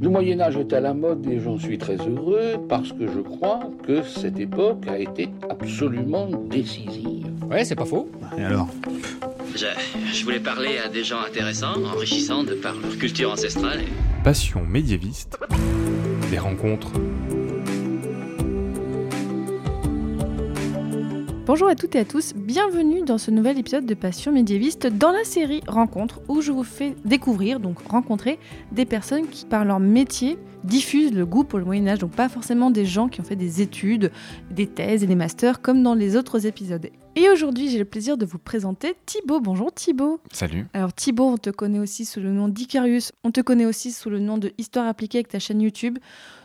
Le Moyen Âge est à la mode et j'en suis très heureux parce que je crois que cette époque a été absolument décisive. Ouais, c'est pas faux. Et alors? Je, je, voulais parler à des gens intéressants, enrichissants de par leur culture ancestrale. Passion médiéviste. Des rencontres. Bonjour à toutes et à tous, bienvenue dans ce nouvel épisode de Passion médiéviste dans la série Rencontres où je vous fais découvrir, donc rencontrer des personnes qui par leur métier diffusent le goût pour le Moyen Âge, donc pas forcément des gens qui ont fait des études, des thèses et des masters comme dans les autres épisodes. Et aujourd'hui, j'ai le plaisir de vous présenter Thibaut. Bonjour Thibaut. Salut. Alors Thibaut, on te connaît aussi sous le nom d'Icarius, on te connaît aussi sous le nom de Histoire appliquée avec ta chaîne YouTube.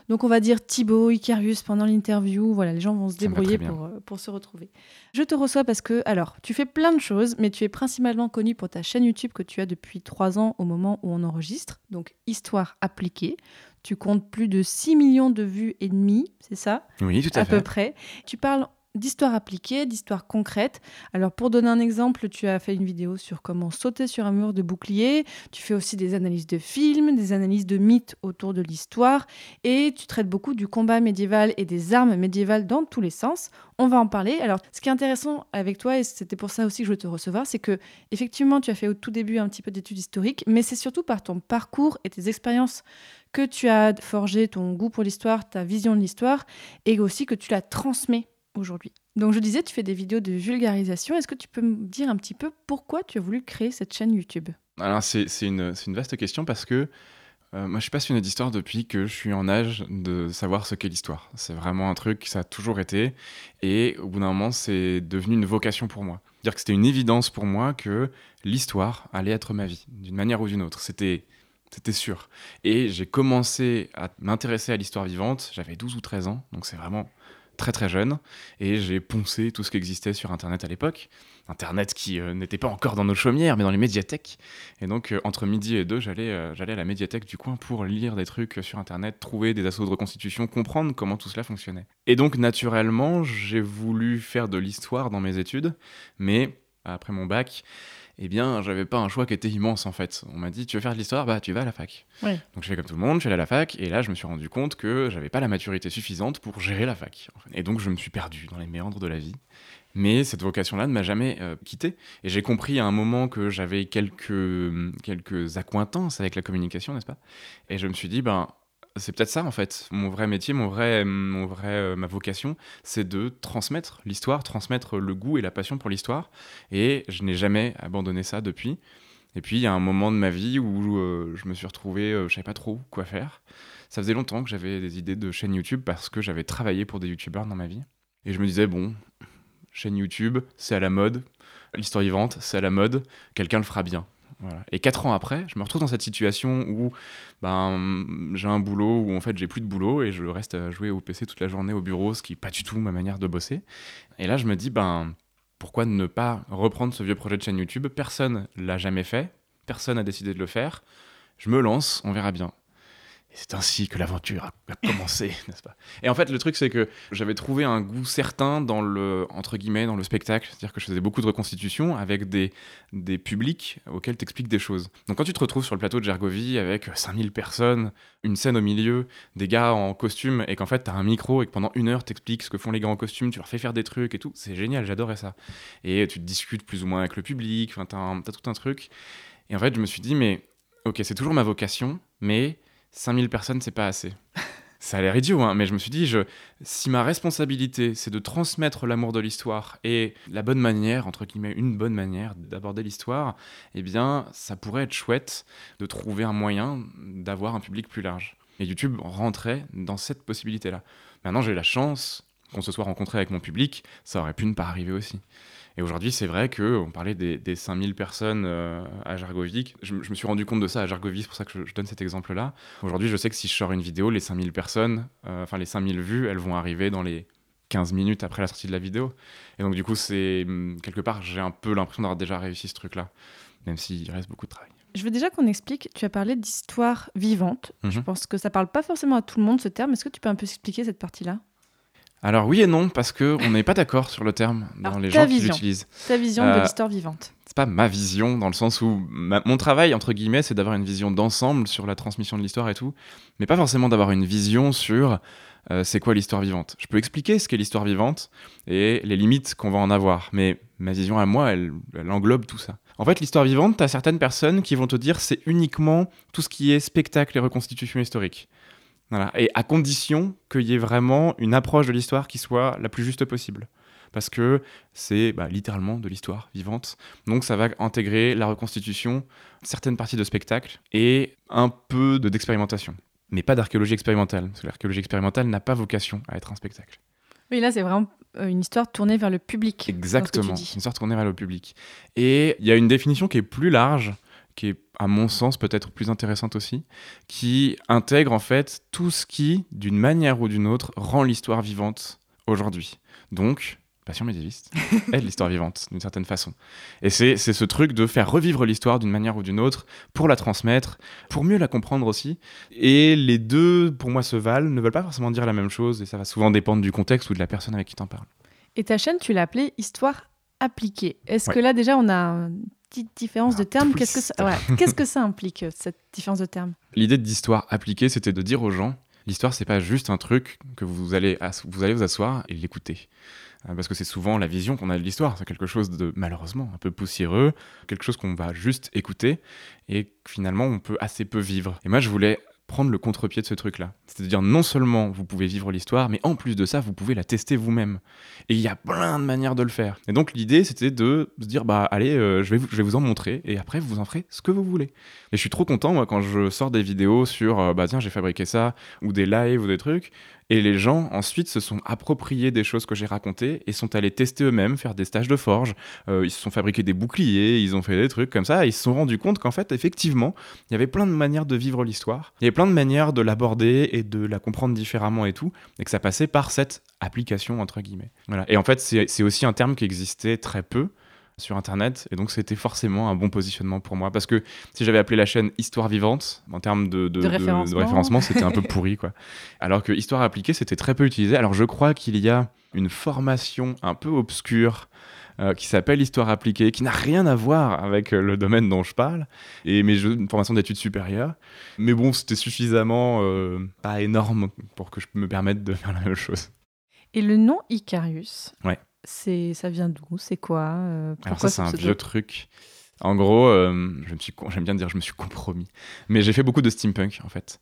Donc on va dire Thibaut, Icarius pendant l'interview. Voilà, les gens vont se débrouiller pour, euh, pour se retrouver. Je te reçois parce que, alors, tu fais plein de choses, mais tu es principalement connu pour ta chaîne YouTube que tu as depuis trois ans au moment où on enregistre. Donc Histoire appliquée. Tu comptes plus de 6 millions de vues et demi, c'est ça? Oui, tout à, à fait. peu près. Tu parles d'histoire appliquée, d'histoire concrète. Alors pour donner un exemple, tu as fait une vidéo sur comment sauter sur un mur de bouclier, tu fais aussi des analyses de films, des analyses de mythes autour de l'histoire, et tu traites beaucoup du combat médiéval et des armes médiévales dans tous les sens. On va en parler. Alors ce qui est intéressant avec toi, et c'était pour ça aussi que je veux te recevoir, c'est que effectivement tu as fait au tout début un petit peu d'études historiques, mais c'est surtout par ton parcours et tes expériences que tu as forgé ton goût pour l'histoire, ta vision de l'histoire, et aussi que tu la transmets aujourd'hui. Donc je disais, tu fais des vidéos de vulgarisation. Est-ce que tu peux me dire un petit peu pourquoi tu as voulu créer cette chaîne YouTube? Alors c'est une, une, vaste question parce que euh, moi je suis passionné d'histoire depuis que je suis en âge de savoir ce qu'est l'histoire. C'est vraiment un truc, ça a toujours été. Et au bout d'un moment, c'est devenu une vocation pour moi. Dire que c'était une évidence pour moi que l'histoire allait être ma vie, d'une manière ou d'une autre. C'était c'était sûr. Et j'ai commencé à m'intéresser à l'histoire vivante, j'avais 12 ou 13 ans, donc c'est vraiment très très jeune, et j'ai poncé tout ce qui existait sur Internet à l'époque. Internet qui euh, n'était pas encore dans nos chaumières, mais dans les médiathèques. Et donc, euh, entre midi et deux, j'allais euh, j'allais à la médiathèque du coin pour lire des trucs sur Internet, trouver des assauts de reconstitution, comprendre comment tout cela fonctionnait. Et donc, naturellement, j'ai voulu faire de l'histoire dans mes études, mais après mon bac, eh bien, j'avais pas un choix qui était immense en fait. On m'a dit, tu veux faire de l'histoire? Bah, tu vas à la fac. Ouais. Donc, je fais comme tout le monde, je suis allé à la fac, et là, je me suis rendu compte que j'avais pas la maturité suffisante pour gérer la fac. Et donc, je me suis perdu dans les méandres de la vie. Mais cette vocation-là ne m'a jamais euh, quitté. Et j'ai compris à un moment que j'avais quelques, quelques accointances avec la communication, n'est-ce pas? Et je me suis dit, ben, c'est peut-être ça en fait. Mon vrai métier, mon vrai, mon vrai, euh, ma vocation, c'est de transmettre l'histoire, transmettre le goût et la passion pour l'histoire. Et je n'ai jamais abandonné ça depuis. Et puis il y a un moment de ma vie où euh, je me suis retrouvé, euh, je savais pas trop quoi faire. Ça faisait longtemps que j'avais des idées de chaîne YouTube parce que j'avais travaillé pour des youtubeurs dans ma vie. Et je me disais bon, chaîne YouTube, c'est à la mode. L'histoire vivante, c'est à la mode. Quelqu'un le fera bien. Et quatre ans après, je me retrouve dans cette situation où ben, j'ai un boulot où en fait j'ai plus de boulot et je reste à jouer au PC toute la journée au bureau, ce qui n'est pas du tout ma manière de bosser. Et là, je me dis, ben, pourquoi ne pas reprendre ce vieux projet de chaîne YouTube? Personne l'a jamais fait, personne n'a décidé de le faire. Je me lance, on verra bien. Et c'est ainsi que l'aventure a commencé, n'est-ce pas? Et en fait, le truc, c'est que j'avais trouvé un goût certain dans le, entre guillemets, dans le spectacle. C'est-à-dire que je faisais beaucoup de reconstitutions avec des, des publics auxquels tu expliques des choses. Donc quand tu te retrouves sur le plateau de Gergovie avec 5000 personnes, une scène au milieu, des gars en costume, et qu'en fait, tu as un micro et que pendant une heure, tu expliques ce que font les gars en costume, tu leur fais faire des trucs et tout, c'est génial, j'adorais ça. Et tu te discutes plus ou moins avec le public, tu as, as tout un truc. Et en fait, je me suis dit, mais ok, c'est toujours ma vocation, mais 5000 personnes, c'est pas assez. Ça a l'air idiot, hein, mais je me suis dit, si ma responsabilité, c'est de transmettre l'amour de l'histoire et la bonne manière, entre guillemets, une bonne manière d'aborder l'histoire, eh bien, ça pourrait être chouette de trouver un moyen d'avoir un public plus large. Et YouTube rentrait dans cette possibilité-là. Maintenant, j'ai la chance qu'on se soit rencontré avec mon public, ça aurait pu ne pas arriver aussi. Et aujourd'hui, c'est vrai qu'on parlait des, des 5000 personnes euh, à Jargovic. Je, je, me suis rendu compte de ça à Jargovic, c'est pour ça que je, je donne cet exemple-là. Aujourd'hui, je sais que si je sors une vidéo, les 5000 personnes, euh, enfin les 5000 vues, elles vont arriver dans les 15 minutes après la sortie de la vidéo. Et donc, du coup, c'est quelque part, j'ai un peu l'impression d'avoir déjà réussi ce truc-là, même s'il reste beaucoup de travail. Je veux déjà qu'on explique, tu as parlé d'histoire vivante. Mhm. Je pense que ça parle pas forcément à tout le monde ce terme. Est-ce que tu peux un peu expliquer cette partie-là? Alors oui et non, parce qu'on n'est pas d'accord sur le terme dans Alors, les gens qui l'utilisent. Ta vision Euh, de l'histoire vivante. C'est pas ma vision, dans le sens où ma- mon travail, entre guillemets, c'est d'avoir une vision d'ensemble sur la transmission de l'histoire et tout, mais pas forcément d'avoir une vision sur euh, c'est quoi l'histoire vivante. Je peux expliquer ce qu'est l'histoire vivante et les limites qu'on va en avoir, mais ma vision à moi, elle, elle englobe tout ça. En fait, l'histoire vivante, t'as certaines personnes qui vont te dire c'est uniquement tout ce qui est spectacle et reconstitution historique. Voilà. Et à condition qu'il y ait vraiment une approche de l'histoire qui soit la plus juste possible. Parce que c'est bah, littéralement de l'histoire vivante. Donc ça va intégrer la reconstitution, certaines parties de spectacle et un peu de- d'expérimentation. Mais pas d'archéologie expérimentale. Parce que l'archéologie expérimentale n'a pas vocation à être un spectacle. Oui, là, c'est vraiment euh, une histoire tournée vers le public. Exactement. Une histoire tournée vers le public. Et il y a une définition qui est plus large, qui est à mon sens peut-être plus intéressante aussi, qui intègre en fait tout ce qui, d'une manière ou d'une autre, rend l'histoire vivante aujourd'hui. Donc, Passion médiéviste est de l'histoire vivante, d'une certaine façon. Et c'est ce truc de faire revivre l'histoire d'une manière ou d'une autre, pour la transmettre, pour mieux la comprendre aussi. Et les deux, pour moi, se valent, ne veulent pas forcément dire la même chose, et ça va souvent dépendre du contexte ou de la personne avec qui t'en parles. Et ta chaîne, tu l'as appelée Histoire appliquée. Est-ce Ouais. que là, déjà, on a petite différence de twist. Qu'est-ce que ça. Qu'est-ce que ça implique, euh, cette différence de termes L'idée d'histoire appliquée, c'était de dire aux gens, l'histoire, c'est pas juste un truc que vous allez, vous allez vous asseoir et l'écouter. Euh, Parce que c'est souvent la vision qu'on a de l'histoire. C'est quelque chose de, malheureusement, un peu poussiéreux, quelque chose qu'on va juste écouter et que finalement, on peut assez peu vivre. Et moi, je voulais prendre le contre-pied de ce truc-là. C'est-à-dire, non seulement vous pouvez vivre l'histoire, mais en plus de ça, vous pouvez la tester vous-même. Et il y a plein de manières de le faire. Et donc, l'idée, c'était de se dire, bah, allez, euh, je, vais vous, je vais vous en montrer, et après, vous en ferez ce que vous voulez. Et je suis trop content, moi, quand je sors des vidéos sur, euh, bah, tiens, j'ai fabriqué ça, ou des lives, ou des trucs, et les gens, ensuite, se sont appropriés des choses que j'ai racontées, et sont allés tester eux-mêmes, faire des stages de forge, Euh, ils se sont fabriqués des boucliers, ils ont fait des trucs comme ça, ils se sont rendus compte qu'en fait, effectivement, il y avait plein de manières de vivre l'histoire, il y avait plein de manières de l'aborder et de la comprendre différemment et tout, et que ça passait par cette application, entre guillemets. Et en fait, c'est aussi un terme qui existait très peu sur Internet, et donc c'était forcément un bon positionnement pour moi, parce que si j'avais appelé la chaîne Histoire vivante, en termes de, de, De référencement. référencement, c'était un peu pourri, quoi. Alors que Histoire appliquée, c'était très peu utilisé. Alors je crois qu'il y a une formation un peu obscure euh, qui s'appelle Histoire appliquée, qui n'a rien à voir avec euh, le domaine dont je parle, et mais je- une formation d'études supérieures. Mais bon, c'était suffisamment euh, pas énorme pour que je me permette de faire la même chose. Et le nom Icarius, Ouais. C'est, ça vient d'où? C'est quoi euh, Alors pourquoi ça, c'est ce un vieux truc. En gros, euh, je me suis, j'aime bien dire je me suis compromis. Mais j'ai fait beaucoup de steampunk, en fait.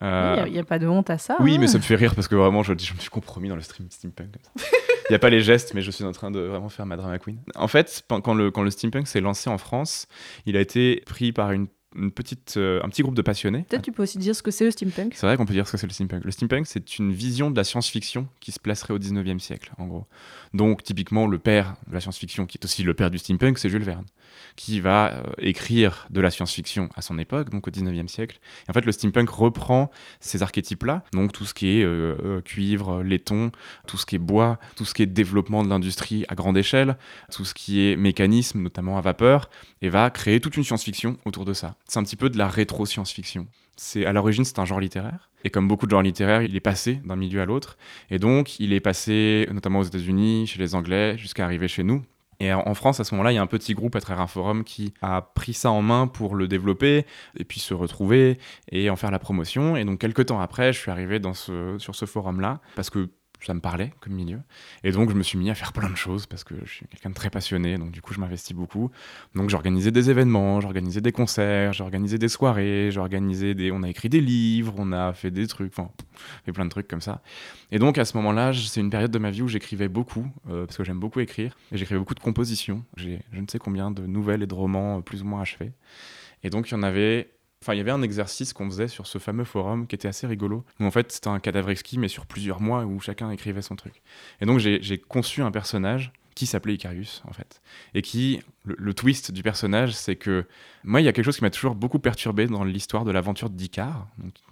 Il Euh, n'y a, pas de honte à ça. oui, hein. mais ça me fait rire parce que vraiment, je, je me suis compromis dans le stream steampunk. Il n'y a pas les gestes, mais je suis en train de vraiment faire ma drama queen. En fait, quand le, quand le steampunk s'est lancé en France, il a été pris par une, une petite, euh, un petit groupe de passionnés. Peut-être tu peux aussi dire ce que c'est le steampunk. C'est vrai qu'on peut dire ce que c'est le steampunk. Le steampunk, c'est une vision de la science-fiction qui se placerait au 19e siècle, en gros. Donc, typiquement, le père de la science-fiction, qui est aussi le père du steampunk, c'est Jules Verne, qui va euh, écrire de la science-fiction à son époque, donc au 19e siècle. Et en fait, le steampunk reprend ces archétypes-là, donc tout ce qui est euh, cuivre, laiton, tout ce qui est bois, tout ce qui est développement de l'industrie à grande échelle, tout ce qui est mécanisme, notamment à vapeur, et va créer toute une science-fiction autour de ça. C'est un petit peu de la rétro-science-fiction. C'est à l'origine c'est un genre littéraire et comme beaucoup de genres littéraires, il est passé d'un milieu à l'autre et donc il est passé notamment aux États-Unis, chez les Anglais, jusqu'à arriver chez nous. Et en France, à ce moment-là, il y a un petit groupe à travers un forum qui a pris ça en main pour le développer et puis se retrouver et en faire la promotion. Et donc, quelques temps après, je suis arrivé dans ce, sur ce forum-là parce que ça me parlait comme milieu. Et donc, je me suis mis à faire plein de choses parce que je suis quelqu'un de très passionné. Donc, du coup, je m'investis beaucoup. Donc, j'organisais des événements, j'organisais des concerts, j'organisais des soirées, j'organisais des. On a écrit des livres, on a fait des trucs, enfin, fait plein de trucs comme ça. Et donc, à ce moment-là, c'est une période de ma vie où j'écrivais beaucoup, euh, parce que j'aime beaucoup écrire, et j'écrivais beaucoup de compositions. J'ai je ne sais combien de nouvelles et de romans euh, plus ou moins achevés. Et donc, il y en avait. Enfin, il y avait un exercice qu'on faisait sur ce fameux forum qui était assez rigolo. Où en fait, c'était un cadavre exquis, mais sur plusieurs mois où chacun écrivait son truc. Et donc, j'ai conçu un personnage qui s'appelait Icarius, en fait. Et qui, le, le twist du personnage, c'est que moi, il y a quelque chose qui m'a toujours beaucoup perturbé dans l'histoire de l'aventure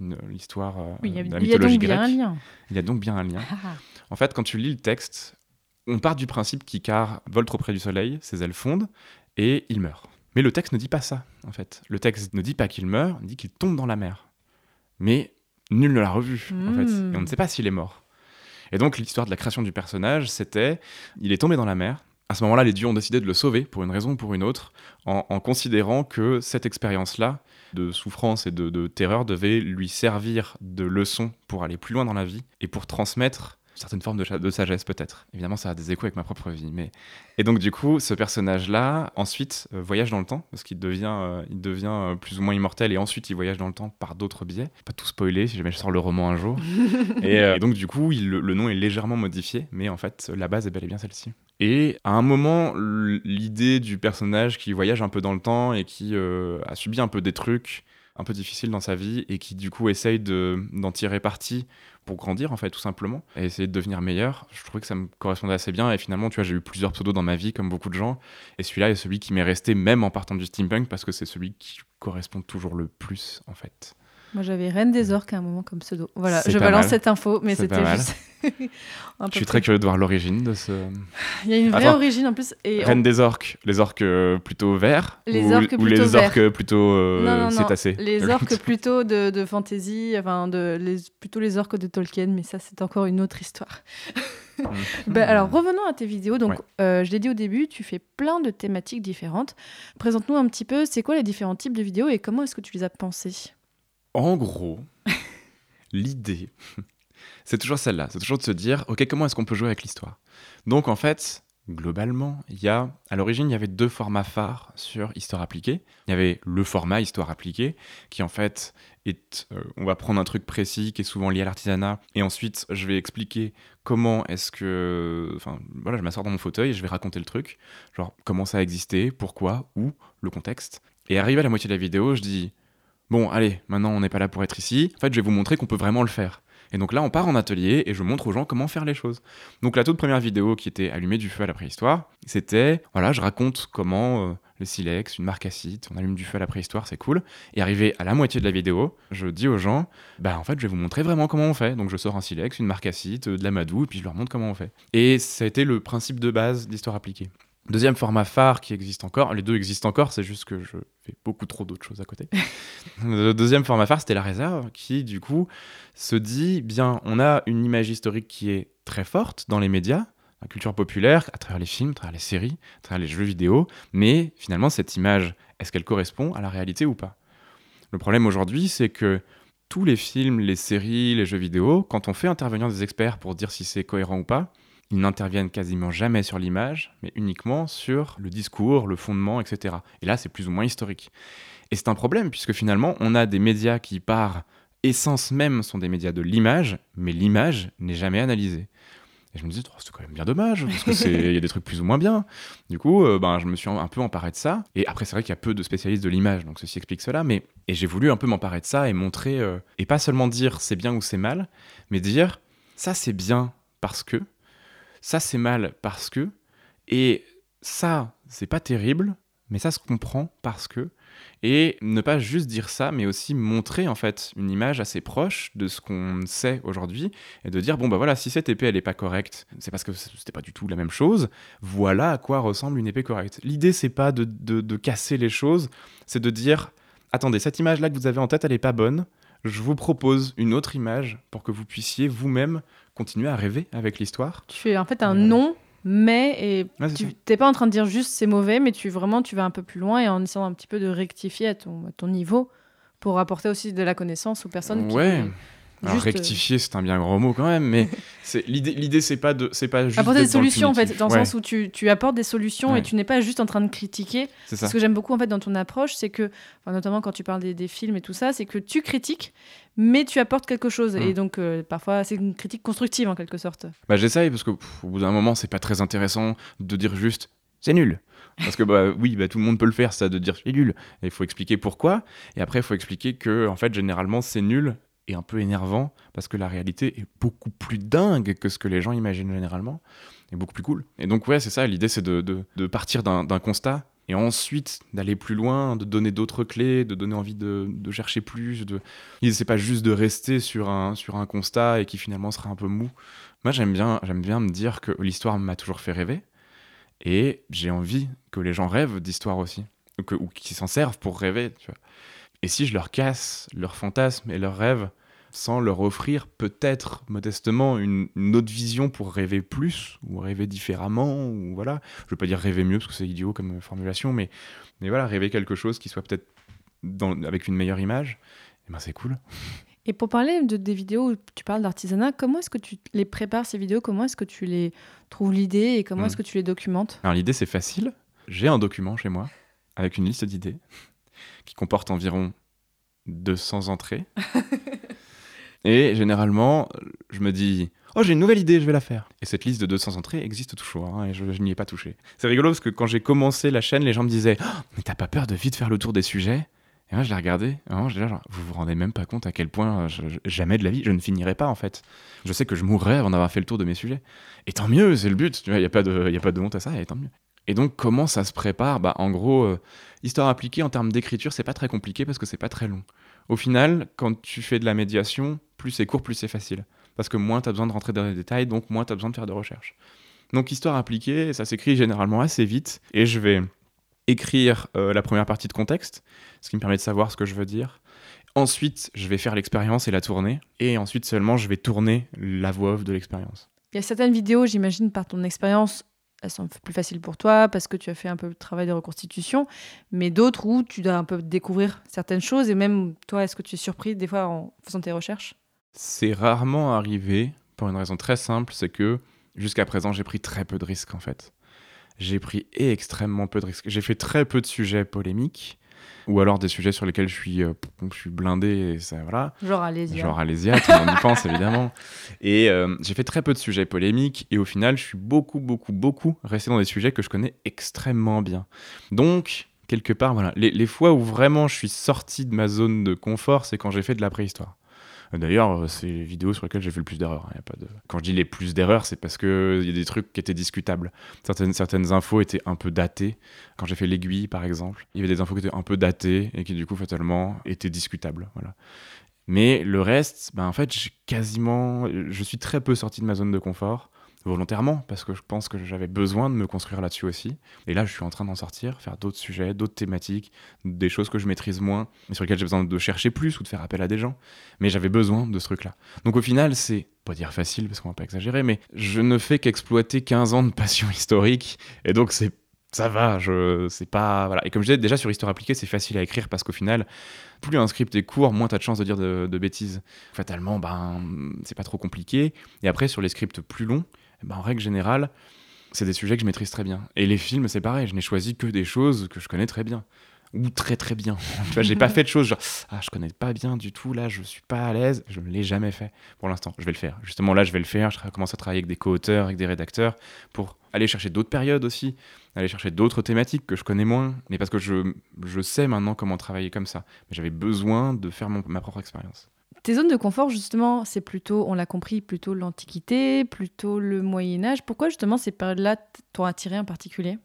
une- l'histoire euh, Oui, de la mythologie donc bien un grecque. lien. Il y a donc bien un lien. Ah, En fait, quand tu lis le texte, on part du principe qu'Icare vole trop près du soleil, ses ailes fondent, et il meurt. Mais le texte ne dit pas ça, en fait. Le texte ne dit pas qu'il meurt, il dit qu'il tombe dans la mer. Mais nul ne l'a revu, en fait. Hmm. Et on ne sait pas s'il est mort. Et donc l'histoire de la création du personnage, c'était, il est tombé dans la mer. À ce moment-là, les dieux ont décidé de le sauver pour une raison ou pour une autre, en, en considérant que cette expérience-là de souffrance et de, de terreur devait lui servir de leçon pour aller plus loin dans la vie et pour transmettre certaine forme de, de sagesse peut-être. Évidemment, ça a des échos avec ma propre vie. Mais... Et donc du coup, ce personnage-là, ensuite, euh, voyage dans le temps, parce qu'il devient, euh, il devient euh, plus ou moins immortel, et ensuite il voyage dans le temps par d'autres biais. Pas tout spoiler, si jamais je sors le roman un jour. et, et, donc du coup, il, le nom est légèrement modifié, mais en fait, la base est bel et bien celle-ci. Et à un moment, l'idée du personnage qui voyage un peu dans le temps et qui a subi un peu des trucs un peu difficiles dans sa vie et qui du coup essaye d'en tirer parti pour grandir en fait tout simplement et essayer de devenir meilleur. Je trouvais que ça me correspondait assez bien et finalement tu vois j'ai eu plusieurs pseudos dans ma vie comme beaucoup de gens et celui-là est celui qui m'est resté même en partant du steampunk parce que c'est celui qui correspond toujours le plus en fait. Moi, j'avais Reine des Orques à un moment comme pseudo. Voilà, je balance mal. cette info, mais c'était juste. je suis très curieux de voir l'origine de ce. Il y a une vraie Attends, origine en plus. Et Reine on... des Orques, les orques euh, plutôt verts Les ou, orques ou plutôt les verts. orques plutôt euh, non, non, non. cétacés Les orques plutôt de, de fantasy, enfin, de, les, plutôt les orques de Tolkien, mais ça, c'est encore une autre histoire. ben, alors revenons à tes vidéos. Donc, ouais. euh, je l'ai dit au début, tu fais plein de thématiques différentes. Présente-nous un petit peu, c'est quoi les différents types de vidéos et comment est-ce que tu les as pensées? En gros, l'idée, c'est toujours celle-là. C'est toujours de se dire, ok, comment est-ce qu'on peut jouer avec l'histoire? Donc en fait, globalement, il y a, à l'origine, il y avait deux formats phares sur Histoire appliquée. Il y avait le format Histoire appliquée, qui en fait est, euh, on va prendre un truc précis qui est souvent lié à l'artisanat, et ensuite je vais expliquer comment est-ce que, enfin voilà, je m'assois dans mon fauteuil et je vais raconter le truc, genre comment ça a existé, pourquoi, où, le contexte. Et arrivé à la moitié de la vidéo, je dis bon, allez, maintenant on n'est pas là pour être ici. En fait, je vais vous montrer qu'on peut vraiment le faire. Et donc là, on part en atelier et je montre aux gens comment faire les choses. Donc la toute première vidéo qui était Allumer du feu à la préhistoire, c'était, voilà, je raconte comment euh, le silex, une marque on allume du feu à la préhistoire, c'est cool. Et arrivé à la moitié de la vidéo, je dis aux gens, bah en fait, je vais vous montrer vraiment comment on fait. Donc je sors un silex, une marque acide, de l'amadou, et puis je leur montre comment on fait. Et ça a été le principe de base d'histoire appliquée. Deuxième format phare qui existe encore, les deux existent encore, c'est juste que je fais beaucoup trop d'autres choses à côté. le deuxième format phare, c'était la réserve, qui du coup se dit, bien, on a une image historique qui est très forte dans les médias, la culture populaire, à travers les films, à travers les séries, à travers les jeux vidéo, mais finalement, cette image, est-ce qu'elle correspond à la réalité ou pas? Le problème aujourd'hui, c'est que tous les films, les séries, les jeux vidéo, quand on fait intervenir des experts pour dire si c'est cohérent ou pas, ils n'interviennent quasiment jamais sur l'image, mais uniquement sur le discours, le fondement, etc. Et là, c'est plus ou moins historique. Et c'est un problème, puisque finalement, on a des médias qui, par essence même, sont des médias de l'image, mais l'image n'est jamais analysée. Et je me disais, oh, c'est quand même bien dommage, parce qu'il y a des trucs plus ou moins bien. Du coup, euh, ben, je me suis un peu emparé de ça. Et après, c'est vrai qu'il y a peu de spécialistes de l'image, donc ceci explique cela. Mais et j'ai voulu un peu m'emparer de ça et montrer, euh, et pas seulement dire c'est bien ou c'est mal, mais dire ça c'est bien parce que, ça c'est mal parce que, et ça c'est pas terrible, mais ça se comprend parce que, et ne pas juste dire ça, mais aussi montrer en fait une image assez proche de ce qu'on sait aujourd'hui, et de dire bon bah voilà, si cette épée elle est pas correcte, c'est parce que c'était pas du tout la même chose, voilà à quoi ressemble une épée correcte. L'idée c'est pas de, de, casser les choses, c'est de dire attendez, cette image là que vous avez en tête elle est pas bonne, je vous propose une autre image pour que vous puissiez vous-même continuer à rêver avec l'histoire. Tu fais en fait un non, mais et Ouais, tu t'es pas en train de dire juste c'est mauvais, mais tu vraiment tu vas un peu plus loin et en essayant un petit peu de rectifier à ton, à ton niveau pour apporter aussi de la connaissance aux personnes qui Ouais. Alors, juste, euh, rectifier, c'est un bien gros mot quand même, mais c'est l'idée. L'idée, c'est pas de, c'est pas juste apporter des solutions en fait, dans le sens où tu, tu apportes des solutions Ouais. et tu n'es pas juste en train de critiquer. c'est ça. Ce que j'aime beaucoup en fait dans ton approche, c'est que, enfin, notamment quand tu parles des, des films et tout ça, c'est que tu critiques, mais tu apportes quelque chose. Mm. Et donc euh, parfois c'est une critique constructive en quelque sorte. Bah, j'essaye parce que pff, au bout d'un moment, c'est pas très intéressant de dire juste c'est nul. Parce que bah oui, bah, tout le monde peut le faire, ça, de dire c'est nul. Et il faut expliquer pourquoi. Et après, il faut expliquer que en fait, généralement, c'est nul et un peu énervant parce que la réalité est beaucoup plus dingue que ce que les gens imaginent généralement et beaucoup plus cool. Et donc ouais, c'est ça. L'idée, c'est de, de- de partir d'un constat et ensuite d'aller plus loin, de donner d'autres clés, de donner envie de, de chercher plus. De... C'est pas juste de rester sur un, sur un constat et qui finalement sera un peu mou. Moi, j'aime bien, j'aime bien me dire que l'histoire m'a toujours fait rêver et j'ai envie que les gens rêvent d'histoire aussi, ou, que- qu'ils s'en servent pour rêver. Et si je leur casse leurs fantasmes et leurs rêves, sans leur offrir peut-être modestement une, une autre vision pour rêver plus ou rêver différemment ou voilà. Je veux pas dire rêver mieux parce que c'est idiot comme formulation, mais mais voilà, rêver quelque chose qui soit peut-être avec une meilleure image. Eh ben c'est cool. Et pour parler de, des vidéos où tu parles d'artisanat, comment est-ce que tu les prépares ces vidéos? Comment est-ce que tu les trouves l'idée et comment Mm. est-ce que tu les documentes? Alors l'idée c'est facile. J'ai un document chez moi avec une liste d'idées qui comporte environ 200 entrées. Et généralement, je me dis Oh, j'ai une nouvelle idée, je vais la faire. Et cette liste de 200 entrées existe toujours, hein, et je, n'y ai pas touché. C'est rigolo parce que quand j'ai commencé la chaîne, les gens me disaient Oh, Mais t'as pas peur de vite faire le tour des sujets? Et moi, je et vraiment, je genre, Vous vous rendez même pas compte à quel point, euh, jamais de la vie, je ne finirai pas en fait. Je sais que je mourrai avant d'avoir fait le tour de mes sujets. Et tant mieux, c'est le but, il n'y a, pas de- a pas de honte à ça, et tant mieux. Et donc, comment ça se prépare? Bah, en gros, euh, histoire appliquée en termes d'écriture, c'est pas très compliqué parce que c'est pas très long. Au final, quand tu fais de la médiation, plus c'est court, plus c'est facile. Parce que moins tu as besoin de rentrer dans les détails, donc moins tu as besoin de faire de recherche. Donc, histoire appliquée, ça s'écrit généralement assez vite. Et je vais écrire euh, la première partie de contexte, ce qui me permet de savoir ce que je veux dire. Ensuite, je vais faire l'expérience et la tourner. Et ensuite seulement, je vais tourner la voix off de l'expérience. Il y a certaines vidéos, j'imagine, par ton expérience, elles sont plus faciles pour toi parce que tu as fait un peu le travail de reconstitution, mais d'autres où tu dois un peu découvrir certaines choses et même toi, est-ce que tu es surpris des fois en faisant tes recherches? C'est rarement arrivé pour une raison très simple, c'est que jusqu'à présent, j'ai pris très peu de risques en fait. J'ai pris extrêmement peu de risques. J'ai fait très peu de sujets polémiques ou alors des sujets sur lesquels je suis, euh, je suis blindé et ça voilà. Genre, allez-y. Genre Alésia, tout le monde y pense évidemment. Et euh, j'ai fait très peu de sujets polémiques et au final, je suis beaucoup, beaucoup, beaucoup resté dans des sujets que je connais extrêmement bien. Donc, quelque part, voilà, les, les fois où vraiment je suis sorti de ma zone de confort, c'est quand j'ai fait de la préhistoire. D'ailleurs, euh, c'est les vidéos sur lesquelles j'ai fait le plus d'erreurs. hein. Quand je dis les plus d'erreurs, c'est parce qu'il y a des trucs qui étaient discutables. Certaines, certaines infos étaient un peu datées. Quand j'ai fait l'aiguille, par exemple, il y avait des infos qui étaient un peu datées et qui, du coup, fatalement, étaient discutables. Mais le reste, ben, en fait, quasiment. Je suis très peu sorti de ma zone de confort, volontairement, parce que je pense que j'avais besoin de me construire là-dessus aussi. Et là, je suis en train d'en sortir, faire d'autres sujets, d'autres thématiques, des choses que je maîtrise moins, mais sur lesquelles j'ai besoin de chercher plus ou de faire appel à des gens. Mais j'avais besoin de ce truc-là. Donc au final, c'est pas dire facile, parce qu'on va pas exagérer, mais je ne fais qu'exploiter 15 ans de passion historique, et donc c'est ça va, je c'est pas voilà. Et comme je disais déjà sur histoire appliquée, c'est facile à écrire parce qu'au final, plus un script est court, moins tu as de chances de dire de, de bêtises. Fatalement, ben c'est pas trop compliqué. Et après sur les scripts plus longs, ben, en règle générale, c'est des sujets que je maîtrise très bien. Et les films, c'est pareil, je n'ai choisi que des choses que je connais très bien ou très très bien. tu vois, j'ai pas fait de choses genre ah je connais pas bien du tout là, je suis pas à l'aise, je ne l'ai jamais fait pour l'instant. Je vais le faire. Justement là, je vais le faire. Je commence à travailler avec des co-auteurs, avec des rédacteurs pour aller chercher d'autres périodes aussi, aller chercher d'autres thématiques que je connais moins, mais parce que je, je sais maintenant comment travailler comme ça. J'avais besoin de faire ma propre expérience. Tes zones de confort, justement, c'est plutôt, on l'a compris, plutôt l'Antiquité, plutôt le Moyen Âge. Pourquoi justement ces périodes-là t'ont attiré en particulier?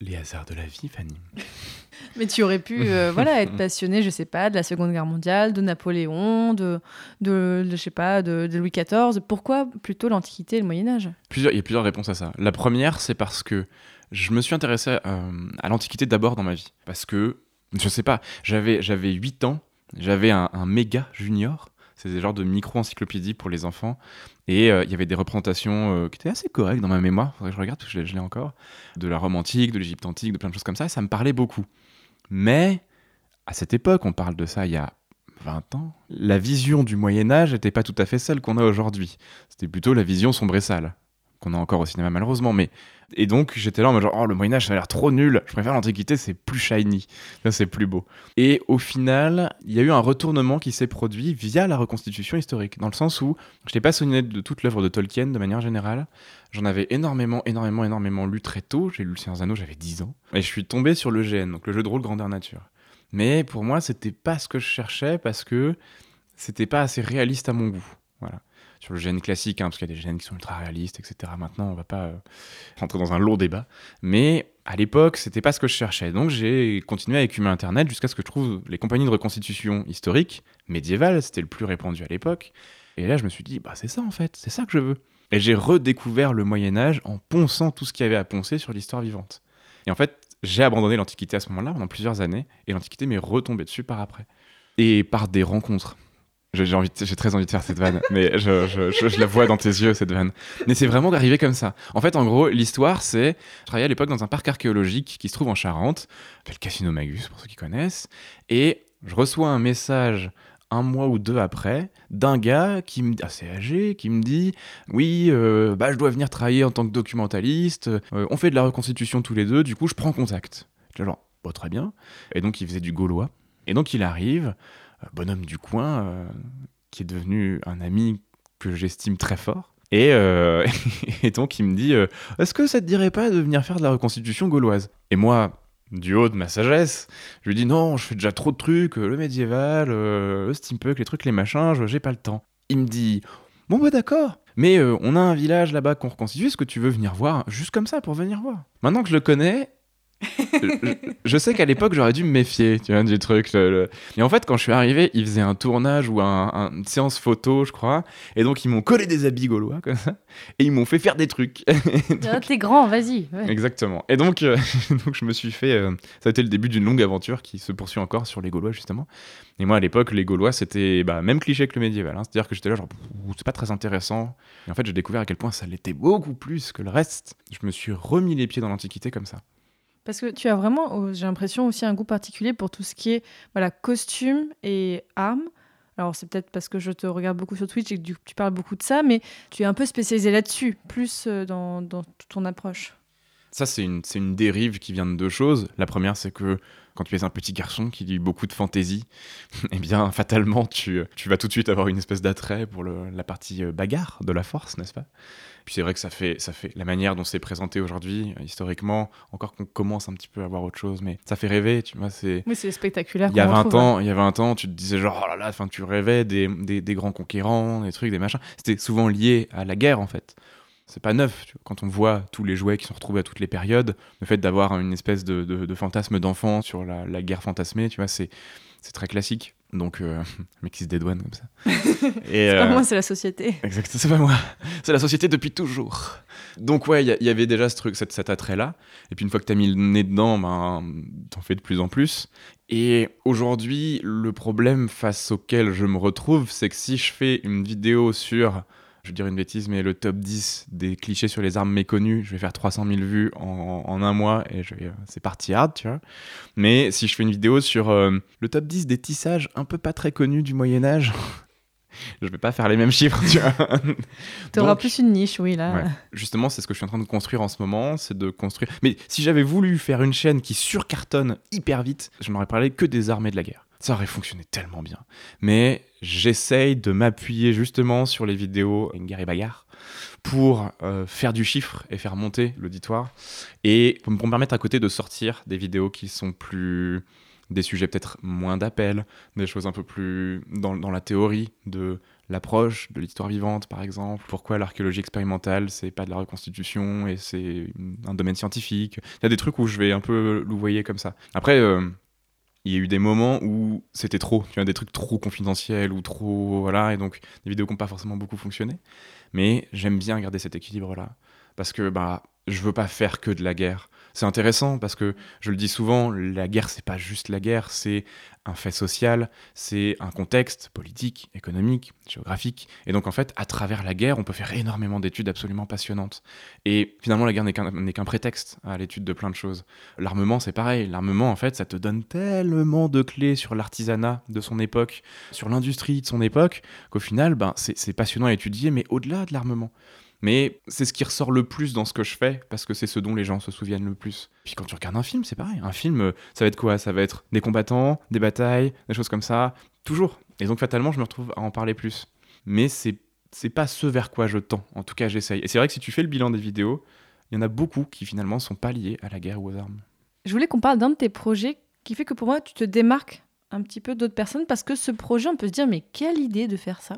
Les hasards de la vie, Fanny. Mais tu aurais pu euh, voilà, être passionné, je sais pas, de la Seconde Guerre mondiale, de Napoléon, de, de, de, je sais pas, de, de Louis XIV. Pourquoi plutôt l'Antiquité et le Moyen Âge Plusieurs, il y a plusieurs réponses à ça. La première, c'est parce que je me suis intéressé euh, à l'Antiquité d'abord dans ma vie. Parce que, je sais pas, j'avais, j'avais 8 ans, j'avais un, un méga junior. C'est des genres de micro-encyclopédie pour les enfants. Et euh, il y avait des représentations euh, qui étaient assez correctes dans ma mémoire. Faudrait que je regarde, je l'ai- encore. De la Rome antique, de l'Égypte antique, de plein de choses comme ça. Et ça me parlait beaucoup. Mais, à cette époque, on parle de ça il y a 20 ans, la vision du Moyen-Âge n'était pas tout à fait celle qu'on a aujourd'hui. C'était plutôt la vision sombre et sale, qu'on a encore au cinéma malheureusement. Mais... Et donc j'étais là en mode genre, oh le Moyen-Âge ça a l'air trop nul, je préfère l'Antiquité, c'est plus shiny, c'est plus beau. Et au final, il y a eu un retournement qui s'est produit via la reconstitution historique, dans le sens où je n'ai pas sonné de toute l'œuvre de Tolkien de manière générale. J'en avais énormément, énormément, énormément lu très tôt. J'ai lu Le Seigneur des j'avais 10 ans. Et je suis tombé sur le GN, donc le jeu de rôle grandeur nature. Mais pour moi, c'était pas ce que je cherchais parce que c'était pas assez réaliste à mon goût. Voilà. Sur le GN classique, hein, parce qu'il y a des GN qui sont ultra réalistes, etc. Maintenant, on va pas euh, rentrer dans un long débat. Mais à l'époque, c'était pas ce que je cherchais. Donc j'ai continué à écumer Internet jusqu'à ce que je trouve les compagnies de reconstitution historique médiévales, c'était le plus répandu à l'époque. Et là, je me suis dit, bah c'est ça en fait, c'est ça que je veux. Et j'ai redécouvert le Moyen Âge en ponçant tout ce qu'il y avait à poncer sur l'histoire vivante. Et en fait, j'ai abandonné l'Antiquité à ce moment-là pendant plusieurs années, et l'Antiquité m'est retombée dessus par après. Et par des rencontres. J'ai très envie de faire cette vanne, mais je, la vois dans tes yeux cette vanne. Mais c'est vraiment d'arriver comme ça. En fait, en gros, l'histoire, c'est, je travaillais à l'époque dans un parc archéologique qui se trouve en Charente, le Casino Magus pour ceux qui connaissent, et je reçois un message un mois ou deux après d'un gars qui me assez âgé qui me dit oui euh, bah je dois venir travailler en tant que documentaliste euh, on fait de la reconstitution tous les deux du coup je prends contact genre oh, très bien et donc il faisait du gaulois et donc il arrive bonhomme du coin qui est devenu un ami que j'estime très fort et, et, donc il me dit est-ce que ça te dirait pas de venir faire de la reconstitution gauloise? Et moi du haut de ma sagesse, je lui dis non, je fais déjà trop de trucs, euh, le médiéval, euh, le steampunk, les trucs, les machins, j'ai pas le temps. Il me dit bon bah d'accord, mais euh, on a un village là-bas qu'on reconstitue, est-ce que tu veux venir voir? Juste comme ça pour venir voir. Maintenant que je le connais, je, sais qu'à l'époque, j'aurais dû me méfier, tu vois, du truc. Et en fait, quand je suis arrivé, ils faisaient un tournage ou un, une séance photo, je crois. Et donc, ils m'ont collé des habits gaulois, comme ça. Et ils m'ont fait faire des trucs. Ah, t'es grand, vas-y. Exactement. Et donc, euh, donc, je me suis fait. Euh, ça a été le début d'une longue aventure qui se poursuit encore sur les Gaulois, justement. Et moi, à l'époque, les Gaulois, c'était bah, même cliché que le médiéval. Hein. C'est-à-dire que j'étais là, genre, c'est pas très intéressant. Et en fait, j'ai découvert à quel point ça l'était beaucoup plus que le reste. Je me suis remis les pieds dans l'Antiquité comme ça. Parce que tu as vraiment, oh, j'ai l'impression, aussi un goût particulier pour tout ce qui est voilà, costume et armes. Alors, c'est peut-être parce que je te regarde beaucoup sur Twitch et que tu parles beaucoup de ça, mais tu es un peu spécialisé là-dessus, plus euh, dans, ton approche. Ça, c'est une, une dérive qui vient de deux choses. La première, c'est que quand tu es un petit garçon qui lit beaucoup de fantaisie, eh bien, fatalement, tu, tu vas tout de suite avoir une espèce d'attrait pour le, la partie euh, bagarre de la force, n'est-ce pas? Puis c'est vrai que ça fait, ça fait la manière dont c'est présenté aujourd'hui, historiquement, encore qu'on commence un petit peu à voir autre chose, mais ça fait rêver, tu vois. C'est, oui, c'est spectaculaire. Il y a 20 ans, il y a 20 ans, tu te disais genre, oh là là, enfin, tu rêvais des, des, des, grands conquérants, des trucs, des machins. C'était souvent lié à la guerre, en fait. C'est pas neuf. Quand on voit tous les jouets qui sont retrouvés à toutes les périodes, le fait d'avoir une espèce de, de, fantasme d'enfant sur la, la guerre fantasmée, tu vois, c'est, très classique. Donc, euh, mais qui se dédouane comme ça. c'est pas euh, moi, c'est la société. Exactement, c'est pas moi. C'est la société depuis toujours. Donc, ouais, il y, avait déjà ce truc, cet, cet attrait-là. Et puis, une fois que t'as mis le nez dedans, ben, t'en fais de plus en plus. Et aujourd'hui, le problème face auquel je me retrouve, c'est que si je fais une vidéo sur je vais dire une bêtise, mais le top 10 des clichés sur les armes méconnues, je vais faire 300 000 vues en, un mois et je c'est parti hard, tu vois. Mais si je fais une vidéo sur euh, le top 10 des tissages un peu pas très connus du Moyen-Âge, je vais pas faire les mêmes chiffres, tu vois. Tu auras plus une niche, oui, là. Justement, c'est ce que je suis en train de construire en ce moment, c'est de construire. Mais si j'avais voulu faire une chaîne qui surcartonne hyper vite, je n'aurais parlé que des armées de la guerre. Ça aurait fonctionné tellement bien. Mais j'essaye de m'appuyer justement sur les vidéos Gary Bagarre pour euh, faire du chiffre et faire monter l'auditoire et pour me permettre à côté de sortir des vidéos qui sont plus des sujets peut-être moins d'appel, des choses un peu plus dans, la théorie de l'approche de l'histoire vivante par exemple, pourquoi l'archéologie expérimentale c'est pas de la reconstitution et c'est un domaine scientifique. Il y a des trucs où je vais un peu louvoyer comme ça. Après, euh, il y a eu des moments où c'était trop, tu vois, des trucs trop confidentiels ou trop. Voilà, et donc des vidéos qui n'ont pas forcément beaucoup fonctionné. Mais j'aime bien garder cet équilibre-là. Parce que bah, je veux pas faire que de la guerre c'est intéressant parce que je le dis souvent, la guerre c'est pas juste la guerre, c'est un fait social, c'est un contexte politique, économique, géographique. Et donc en fait, à travers la guerre, on peut faire énormément d'études absolument passionnantes. Et finalement, la guerre n'est qu'un prétexte à l'étude de plein de choses. L'armement, c'est pareil. L'armement, en fait, ça te donne tellement de clés sur l'artisanat de son époque, sur l'industrie de son époque, qu'au final, ben, c'est passionnant à étudier, mais au-delà de l'armement. Mais c'est ce qui ressort le plus dans ce que je fais, parce que c'est ce dont les gens se souviennent le plus. Puis quand tu regardes un film, c'est pareil. Un film, euh, ça va être quoi? Ça va être des combattants, des batailles, des choses comme ça, toujours. Et donc fatalement, je me retrouve à en parler plus. Mais c'est c'est pas ce vers quoi je tends. En tout cas, j'essaye. Et c'est vrai que si tu fais le bilan des vidéos, il y en a beaucoup qui finalement sont pas liés à la guerre ou aux armes. Je voulais qu'on parle d'un de tes projets qui fait que pour moi, tu te démarques un petit peu d'autres personnes parce que ce projet, on peut se dire, mais quelle idée de faire ça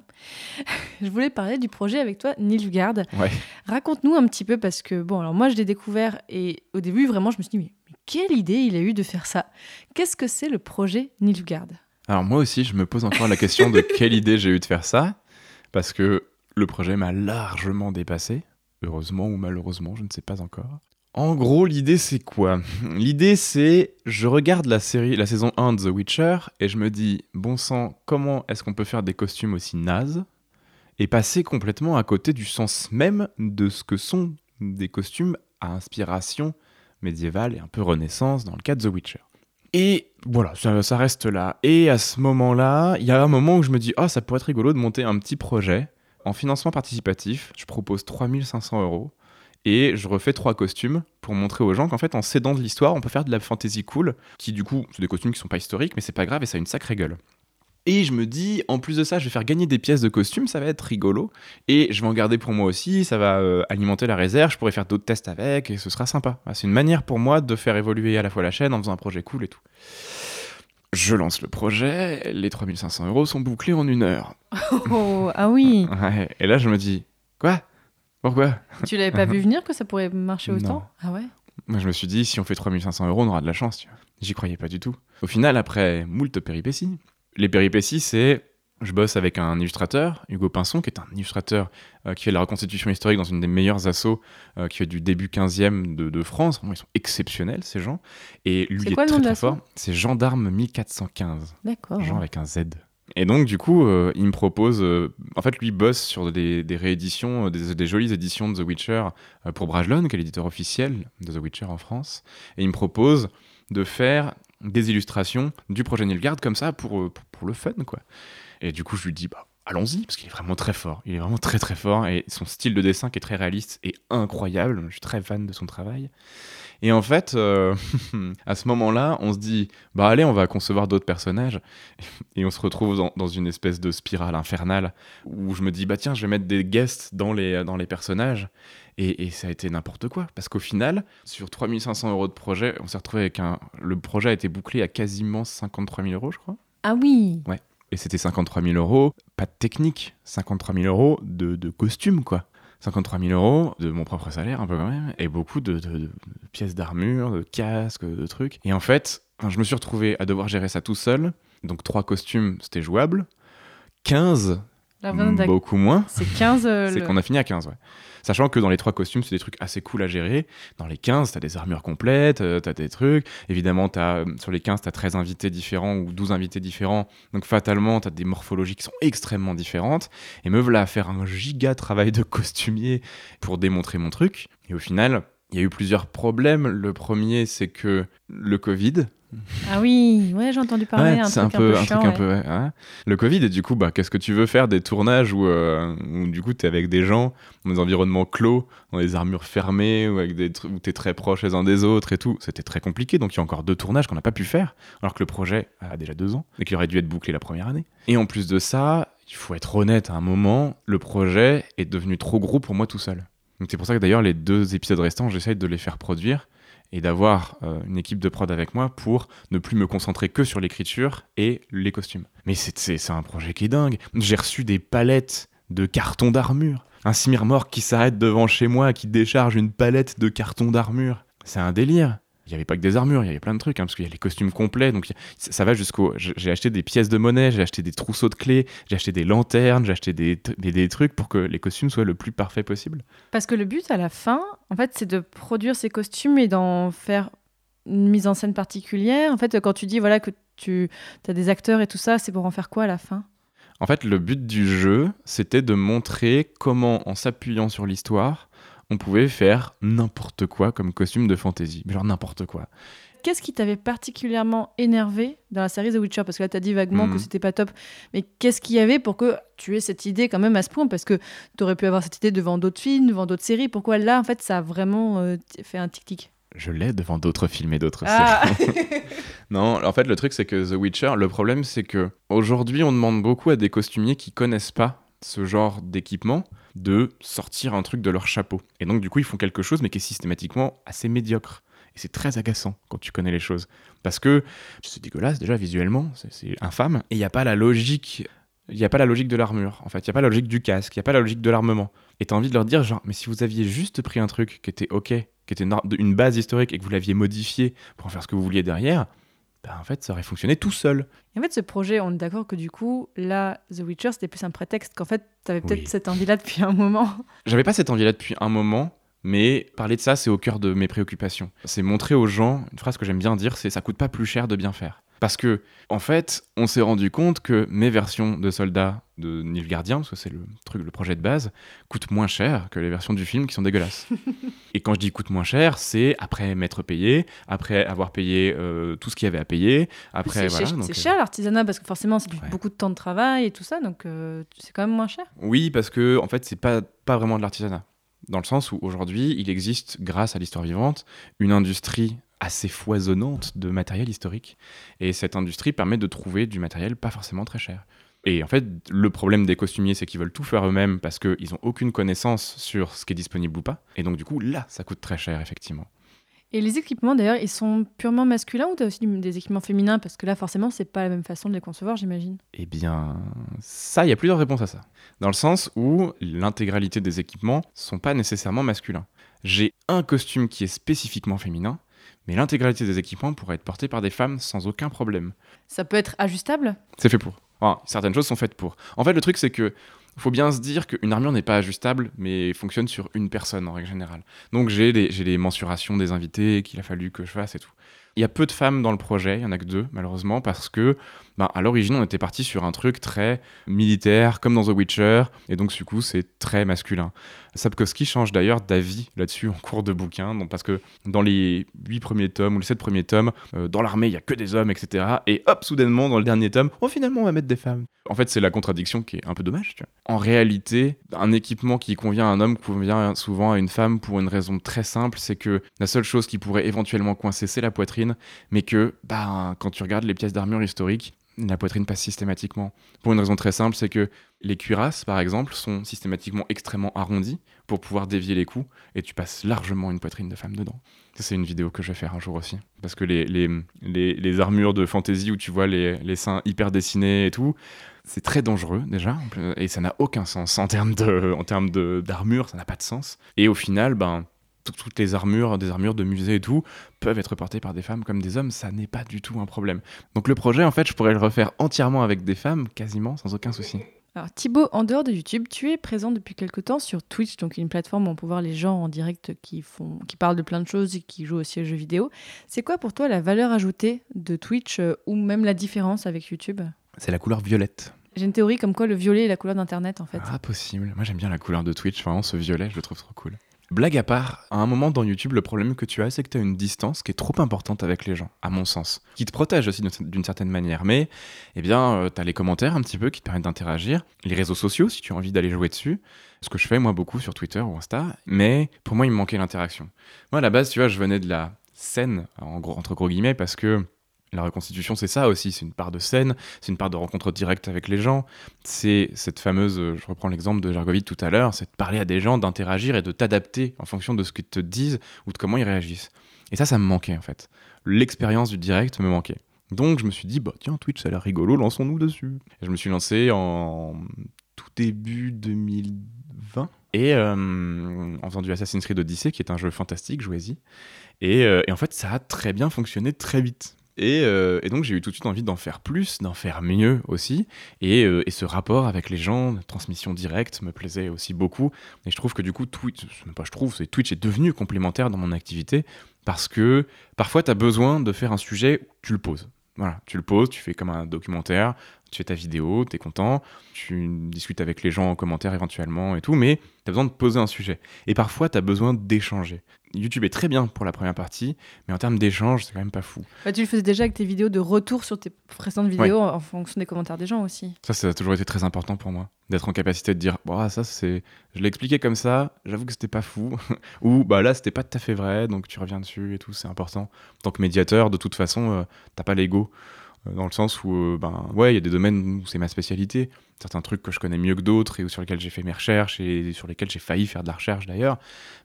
Je voulais parler du projet avec toi, Nilfgaard. Ouais. Raconte-nous un petit peu parce que, bon, alors moi je l'ai découvert et au début, vraiment, je me suis dit, mais, quelle idée il a eu de faire ça Qu'est-ce que c'est le projet Nilfgaard? Alors moi aussi, je me pose encore la question de quelle idée j'ai eu de faire ça parce que le projet m'a largement dépassé, heureusement ou malheureusement, je ne sais pas encore. En gros, l'idée c'est quoi? L'idée c'est je regarde la série, la saison 1 de The Witcher et je me dis bon sang, comment est-ce qu'on peut faire des costumes aussi nazes et passer complètement à côté du sens même de ce que sont des costumes à inspiration médiévale et un peu renaissance dans le cas de The Witcher. Et voilà, ça, reste là. Et à ce moment-là, il y a un moment où je me dis, ah, ça pourrait être rigolo de monter un petit projet en financement participatif. Je propose 3500 euros et je refais trois costumes pour montrer aux gens qu'en fait en s'aidant de l'histoire on peut faire de la fantasy cool qui du coup c'est des costumes qui sont pas historiques mais c'est pas grave et ça a une sacrée gueule et je me dis, en plus de ça, je vais faire gagner des pièces de costumes, ça va être rigolo. Et je vais en garder pour moi aussi, ça va euh, alimenter la réserve, je pourrais faire d'autres tests avec, et ce sera sympa. C'est une manière pour moi de faire évoluer à la fois la chaîne en faisant un projet cool et tout. Je lance le projet, les 3500 euros sont bouclés en une heure. Oh, ah oui Ouais, et là je me dis, quoi? Pourquoi? Tu l'avais pas vu venir que ça pourrait marcher Non. autant? Ah ouais? Moi je me suis dit, si on fait 3500 euros, on aura de la chance. tu vois. J'y croyais pas du tout. Au final, après moult péripéties, les péripéties, c'est je bosse avec un illustrateur, Hugo Pinson, qui est un illustrateur euh, qui fait de la reconstitution historique dans une des meilleures assos euh, qui fait du début 15e de, de France. Ils sont exceptionnels, ces gens. Et lui, C'est il est quoi très très fort. C'est Gendarme 1415. D'accord. Jean avec un Z. Et donc, du coup, euh, il me propose. euh, en fait, lui bosse sur des, rééditions, euh, des, jolies éditions de The Witcher pour Brajlon, qui est l'éditeur officiel de The Witcher en France. Et il me propose de faire des illustrations du projet Nilgard comme ça pour, pour, pour le fun, quoi. Et du coup, je lui dis, bah, allons-y, parce qu'il est vraiment très fort. Il est vraiment très très fort. Et son style de dessin, qui est très réaliste, est incroyable. Je suis très fan de son travail. Et en fait, euh, à ce moment-là, on se dit, bah allez, on va concevoir d'autres personnages. Et on se retrouve dans, dans une espèce de spirale infernale où je me dis, bah tiens, je vais mettre des guests dans les, dans les personnages. Et, et ça a été n'importe quoi. Parce qu'au final, sur 3500 euros de projet, on s'est retrouvé avec un. Le projet a été bouclé à quasiment 53 000 euros, je crois. Ah oui Et c'était 53 000 euros, pas de technique, 53 000 euros de, de costume, quoi. 53 000 euros de mon propre salaire, un peu quand même, et beaucoup de pièces d'armure, de casques, de trucs. Et en fait, je me suis retrouvé à devoir gérer ça tout seul. Donc, trois costumes, c'était jouable. 15, La vingt d'ac- beaucoup moins. C'est 15. euh, C'est le- qu'on a fini à 15, ouais. Sachant que dans les trois costumes, c'est des trucs assez cool à gérer. Dans les 15, t'as des armures complètes, euh, t'as des trucs. Évidemment, t'as, euh, sur les 15, t'as 13 invités différents ou 12 invités différents. Donc fatalement, t'as des morphologies qui sont extrêmement différentes. Et me voilà à faire un giga travail de costumier pour démontrer mon truc. Et au final, il y a eu plusieurs problèmes. Le premier, c'est que le Covid, Ah oui, ouais, j'ai entendu parler. Ouais, un c'est un peu, un chiant, truc un ouais. peu, ouais, ouais. Le Covid, et du coup, bah, qu'est-ce que tu veux faire des tournages où, euh, où du coup, t'es avec des gens dans des environnements clos, dans des armures fermées, ou avec des où t'es très proche les uns des autres et tout. C'était très compliqué. Donc, il y a encore deux tournages qu'on n'a pas pu faire, alors que le projet a déjà deux ans et qu'il aurait dû être bouclé la première année. Et en plus de ça, il faut être honnête à un moment, le projet est devenu trop gros pour moi tout seul. C'est pour ça que d'ailleurs, les deux épisodes restants, j'essaye de les faire produire et d'avoir euh, une équipe de prod avec moi pour ne plus me concentrer que sur l'écriture et les costumes. Mais c'est- un projet qui est dingue. J'ai reçu des palettes de cartons d'armure. Un Simirmor qui s'arrête devant chez moi, qui décharge une palette de cartons d'armure. C'est un délire. Il n'y avait pas que des armures, il y avait plein de trucs, hein, parce qu'il y a les costumes complets, donc a- ça va jusqu'au... J'ai j'ai acheté des pièces de monnaie, j'ai acheté des trousseaux de clés, j'ai acheté des lanternes, j'ai acheté des, des, des trucs pour que les costumes soient le plus parfait possible. Parce que le but à la fin, en fait, c'est de produire ces costumes et d'en faire une mise en scène particulière. En fait, quand tu dis voilà que tu as des acteurs et tout ça, c'est pour en faire quoi à la fin? En fait, le but du jeu, c'était de montrer comment, en s'appuyant sur l'histoire, on pouvait faire n'importe quoi comme costume de fantasy. Mais Genre n'importe quoi. Qu'est-ce qui t'avait particulièrement énervé dans la série The Witcher? Parce que là, tu as dit vaguement que c'était pas top. Mais qu'est-ce qu'il y avait pour que tu aies cette idée quand même à ce point? Parce que tu aurais pu avoir cette idée devant d'autres films, devant d'autres séries. Pourquoi là, en fait, ça a vraiment euh, fait un tic-tic? Je l'ai devant d'autres films et d'autres Ah séries. Non, en fait, le truc, c'est que The Witcher, le problème, c'est que aujourd'hui, on demande beaucoup à des costumiers qui connaissent pas ce genre d'équipement de sortir un truc de leur chapeau. Et donc, du coup, ils font quelque chose, mais qui est systématiquement assez médiocre. Et c'est très agaçant quand tu connais les choses. Parce que c'est dégueulasse, déjà, visuellement, c'est- infâme. Et il n'y a pas la logique. Il n'y a pas la logique de l'armure, en fait. Il n'y a pas la logique du casque, il n'y a pas la logique de l'armement. Et t'as envie de leur dire, genre, mais si vous aviez juste pris un truc qui était OK, qui était une base historique et que vous l'aviez modifié pour en faire ce que vous vouliez derrière, bah, en fait, ça aurait fonctionné tout seul. Et en fait, ce projet, on est d'accord que du coup, là, The Witcher, c'était plus un prétexte qu'en fait, tu avais peut-être Oui. cette envie-là depuis un moment. J'avais pas cette envie-là depuis un moment, Mais parler de ça, c'est au cœur de mes préoccupations. C'est montrer aux gens, une phrase que j'aime bien dire, c'est ça coûte pas plus cher de bien faire. Parce que, en fait, on s'est rendu compte que mes versions de soldats de Nilfgaardien, parce que c'est le truc, le projet de base, coûtent moins cher que les versions du film qui sont dégueulasses. et quand je dis coûte moins cher, c'est après m'être payé, après avoir payé euh, tout ce qu'il y avait à payer, après C'est voilà. c'est euh, cher l'artisanat parce que forcément c'est Ouais. beaucoup de temps de travail et tout ça, donc euh, c'est quand même moins cher. Oui, parce que en fait, c'est pas pas vraiment de l'artisanat. Dans le sens où aujourd'hui, il existe, grâce à l'histoire vivante, une industrie assez foisonnante de matériel historique. Et cette industrie permet de trouver du matériel pas forcément très cher. Et en fait, le problème des costumiers, c'est qu'ils veulent tout faire eux-mêmes parce qu'ils n'ont aucune connaissance sur ce qui est disponible ou pas. Et donc, du coup, là, ça coûte très cher, effectivement. Et les équipements d'ailleurs, ils sont purement masculins ou tu as aussi des équipements féminins? Parce que là forcément c'est pas la même façon de les concevoir j'imagine. Eh bien, ça, il y a plusieurs réponses à ça. Dans le sens où l'intégralité des équipements sont pas nécessairement masculins. J'ai un costume qui est spécifiquement féminin, mais l'intégralité des équipements pourrait être porté par des femmes sans aucun problème. Ça peut être ajustable? C'est fait pour. Enfin, certaines choses sont faites pour. En fait, le truc, c'est que faut bien se dire qu'une armure n'est pas ajustable, mais fonctionne sur une personne en règle générale. Donc j'ai les, les mensurations des invités qu'il a fallu que je fasse et tout. Il y a peu de femmes dans le projet, il y en a que deux malheureusement, parce que ben, à l'origine on était parti sur un truc très militaire, comme dans The Witcher, et donc du coup c'est très masculin. Sapkowski change d'ailleurs d'avis là-dessus en cours de bouquin, donc, parce que dans les huit premiers tomes ou les sept premiers tomes, euh, dans l'armée il y a que des hommes, etc. Et hop, soudainement dans le dernier tome, oh finalement on va mettre des femmes. En fait c'est la contradiction qui est un peu dommage. Tu vois. En réalité, un équipement qui convient à un homme convient souvent à une femme pour une raison très simple, c'est que la seule chose qui pourrait éventuellement coincer c'est la poitrine, mais que bah, quand tu regardes les pièces d'armure historiques, la poitrine passe systématiquement. Pour une raison très simple, c'est que les cuirasses, par exemple, sont systématiquement extrêmement arrondies pour pouvoir dévier les coups, et tu passes largement une poitrine de femme dedans. C'est une vidéo que je vais faire un jour aussi. Parce que les, les, les, armures de fantasy où tu vois les, les seins hyper dessinés et tout, c'est très dangereux déjà, et ça n'a aucun sens en termes d'armure, ça n'a pas de sens. Et au final, ben, toutes les armures, des armures de musée et tout, peuvent être portées par des femmes comme des hommes, ça n'est pas du tout un problème. Donc le projet, en fait, je pourrais le refaire entièrement avec des femmes, quasiment, sans aucun souci. Alors Thibaut, en dehors de YouTube, tu es présent depuis quelque temps sur Twitch, donc une plateforme où on peut voir les gens en direct qui, font, qui parlent de plein de choses et qui jouent aussi aux jeux vidéo. C'est quoi pour toi la valeur ajoutée de Twitch euh, ou même la différence avec YouTube? C'est la couleur violette. J'ai une théorie comme quoi le violet est la couleur d'Internet en fait. Ah, possible. Moi, j'aime bien la couleur de Twitch, vraiment, ce violet, je le trouve trop cool. Blague à part, à un moment dans YouTube, le problème que tu as, c'est que tu as une distance qui est trop importante avec les gens, à mon sens. Qui te protège aussi d'une- certaine manière. Mais, eh bien, tu as les commentaires un petit peu qui te permettent d'interagir. Les réseaux sociaux, si tu as envie d'aller jouer dessus. Ce que je fais, moi, beaucoup sur Twitter ou Insta. Mais pour moi, il me manquait l'interaction. Moi, à la base, tu vois, je venais de la scène, entre gros guillemets, parce que la reconstitution, c'est ça aussi. C'est une part de scène, c'est une part de rencontre directe avec les gens c'est cette fameuse, euh, je reprends l'exemple de Jargovite tout à l'heure, c'est de parler à des gens, d'interagir et de t'adapter en fonction de ce qu'ils te disent ou de comment ils réagissent. Et ça, ça me manquait en fait. L'expérience du direct me manquait. Donc je me suis dit, bah tiens, Twitch, ça a l'air rigolo, lançons-nous dessus. Et je me suis lancé en tout début 2020. Et euh, en faisant du Assassin's Creed Odyssey, qui est un jeu fantastique, jouez-y. Et, euh, et en fait, ça a très bien fonctionné très vite. Et, euh, et donc j'ai eu tout de suite envie d'en faire plus, d'en faire mieux aussi. Et, euh, ce rapport avec les gens, transmission directe, me plaisait aussi beaucoup. Et je trouve que du coup, Twitch, pas je trouve, c'est Twitch est devenu complémentaire dans mon activité parce que parfois tu as besoin de faire un sujet, tu le poses. Voilà, tu le poses, tu fais comme un documentaire, tu fais ta vidéo, tu es content, tu discutes avec les gens en commentaire éventuellement et tout, mais tu as besoin de poser un sujet. Et parfois, tu as besoin d'échanger. YouTube est très bien pour la première partie, mais en termes d'échange, c'est quand même pas fou. Bah, tu le faisais déjà avec tes vidéos de retour sur tes précédentes vidéos en fonction des commentaires des gens aussi. Ça, ça a toujours été très important pour moi, d'être en capacité de dire, bah ça c'est, je l'ai expliqué comme ça, j'avoue que c'était pas fou, ou bah là c'était pas tout à fait vrai, donc tu reviens dessus et tout, c'est important. En tant que médiateur, de toute façon, euh, t'as pas l'ego, dans le sens où, euh, ben ouais, il y a des domaines où c'est ma spécialité, certains trucs que je connais mieux que d'autres et sur lesquels j'ai fait mes recherches et sur lesquels j'ai failli faire de la recherche d'ailleurs,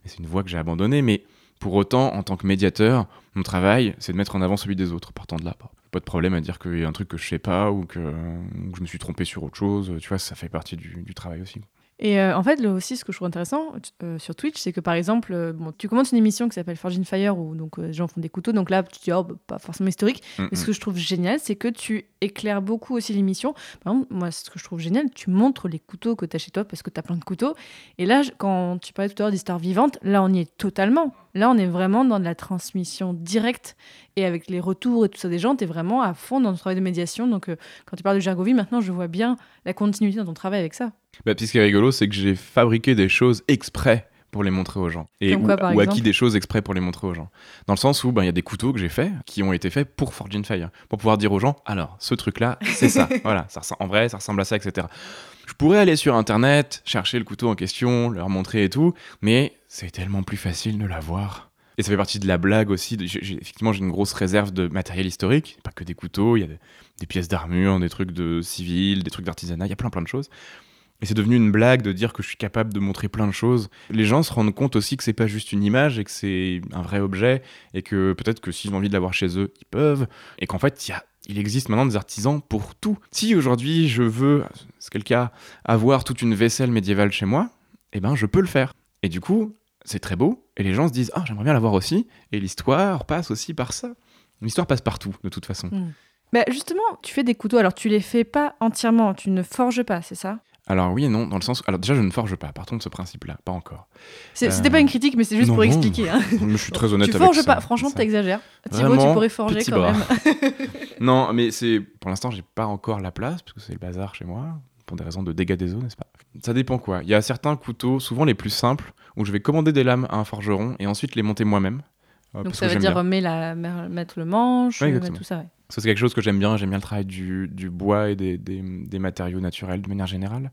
mais c'est une voie que j'ai abandonnée, mais pour autant, en tant que médiateur, mon travail, c'est de mettre en avant celui des autres. Partant de là, pas, de problème à dire qu'il y a un truc que je sais pas ou que, je me suis trompé sur autre chose. Tu vois, ça fait partie du travail aussi. Et euh, en fait, là aussi, ce que je trouve intéressant euh, sur Twitch, c'est que par exemple, euh, bon, tu commences une émission qui s'appelle Forge in Fire où donc les gens font des couteaux. Donc là, tu dis, oh, bah, pas forcément historique. Mm, Mais ce que je trouve génial, c'est que tu éclaires beaucoup aussi l'émission. Par exemple, moi, ce que je trouve génial, tu montres les couteaux que tu as chez toi parce que tu as plein de couteaux. Et là, quand tu parlais tout à l'heure d'histoire vivante, là, on y est totalement. Là, on est vraiment dans de la transmission directe. Et avec les retours et tout ça des gens, tu es vraiment à fond dans le travail de médiation. Donc, quand tu parles de Gergovie, maintenant, je vois bien la continuité dans ton travail avec ça. Bah, puis ce qui est rigolo, c'est que j'ai fabriqué des choses exprès pour les montrer aux gens. Et Comme ou, quoi, par ou acquis des choses exprès pour les montrer aux gens. Dans le sens où ben, il y a des couteaux que j'ai faits qui ont été faits pour Forge in Fire. Pour pouvoir dire aux gens, alors, ce truc-là, c'est ça. voilà, ça en vrai, ça ressemble à ça, etc. Je pourrais aller sur Internet, chercher le couteau en question, leur montrer et tout, mais c'est tellement plus facile de l'avoir. Et ça fait partie de la blague aussi. de- effectivement, j'ai une grosse réserve de matériel historique. Pas que des couteaux, il y a des, des pièces d'armure, des trucs de civil, des trucs d'artisanat, il y a plein plein de choses. Et c'est devenu une blague de dire que je suis capable de montrer plein de choses. Les gens se rendent compte aussi que c'est pas juste une image et que c'est un vrai objet et que peut-être que s'ils ont envie de l'avoir chez eux, ils peuvent. Et qu'en fait, il existe maintenant des artisans pour tout. Si aujourd'hui je veux, c'est le cas, avoir toute une vaisselle médiévale chez moi, eh ben je peux le faire. Et du coup, c'est très beau et les gens se disent ah j'aimerais bien l'avoir aussi. Et l'histoire passe aussi par ça. L'histoire passe partout de toute façon. Bah, justement, tu fais des couteaux. Alors, tu les fais pas entièrement. Tu ne forges pas, c'est ça? Alors oui et non, dans le sens. Alors déjà, je ne forge pas, partons de ce principe-là, pas encore. Euh, C'était pas une critique, mais c'est juste non, pour non. expliquer. hein. Je suis très honnête tu avec forges ça. pas. Franchement, t'exagères. Thibaut, tu pourrais forger quand bras. même. Non, mais c'est pour l'instant, j'ai pas encore la place parce que c'est le bazar chez moi pour des raisons de dégâts des eaux, n'est-ce pas? Ça dépend quoi. Il y a certains couteaux, souvent les plus simples, où je vais commander des lames à un forgeron et ensuite les monter moi-même. euh, Donc, ça veut dire bien. mettre, la, le manche, Ouais, mettre tout ça. ouais. Que c'est quelque chose que j'aime bien. J'aime bien le travail du, bois et des, matériaux naturels de manière générale.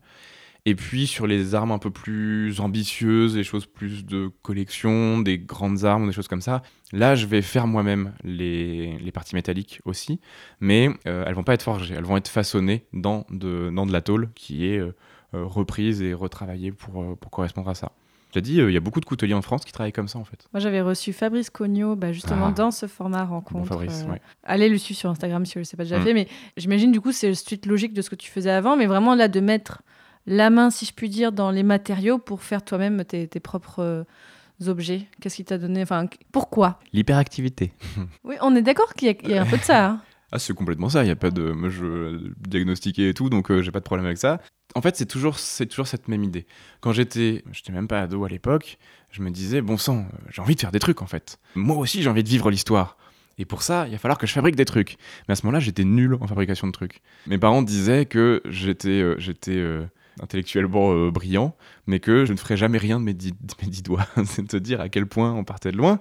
Et puis sur les armes un peu plus ambitieuses, les choses plus de collection, des grandes armes, des choses comme ça, là je vais faire moi-même les, les parties métalliques aussi, mais euh, elles vont pas être forgées, elles vont être façonnées dans de, dans de la tôle qui est euh, euh, reprise et retravaillée pour, euh, pour correspondre à ça. J'ai dit, euh, il y a beaucoup de couteliers en France qui travaillent comme ça en fait. Moi, j'avais reçu Fabrice Cogno, bah, justement, Ah. dans ce format Bon rencontre. Fabrice, euh, ouais. Allez le suivre sur Instagram si je ne l'ai pas déjà Mm. fait. Mais j'imagine, du coup, c'est le suite logique de ce que tu faisais avant. Mais vraiment, là, de mettre la main, si je puis dire, dans les matériaux pour faire toi-même tes, tes propres euh, objets. Qu'est-ce qui t'a donné Enfin, qu- pourquoi? L'hyperactivité. Oui, on est d'accord qu'il y, a- il y a un peu de ça. hein. Ah, c'est complètement ça. Il y a pas de. Moi, je diagnostiqué et tout, donc euh, j'ai pas de problème avec ça. En fait, c'est toujours, cette même idée. Quand j'étais, j'étais même pas ado à l'époque, je me disais, bon sang, euh, j'ai envie de faire des trucs en fait. Moi aussi, j'ai envie de vivre l'histoire. Et pour ça, il va falloir que je fabrique des trucs. Mais à ce moment-là, j'étais nul en fabrication de trucs. Mes parents disaient que j'étais, euh, euh, intellectuellement brillant, mais que je ne ferais jamais rien de mes dix, de mes dix doigts. c'est te dire à quel point on partait de loin.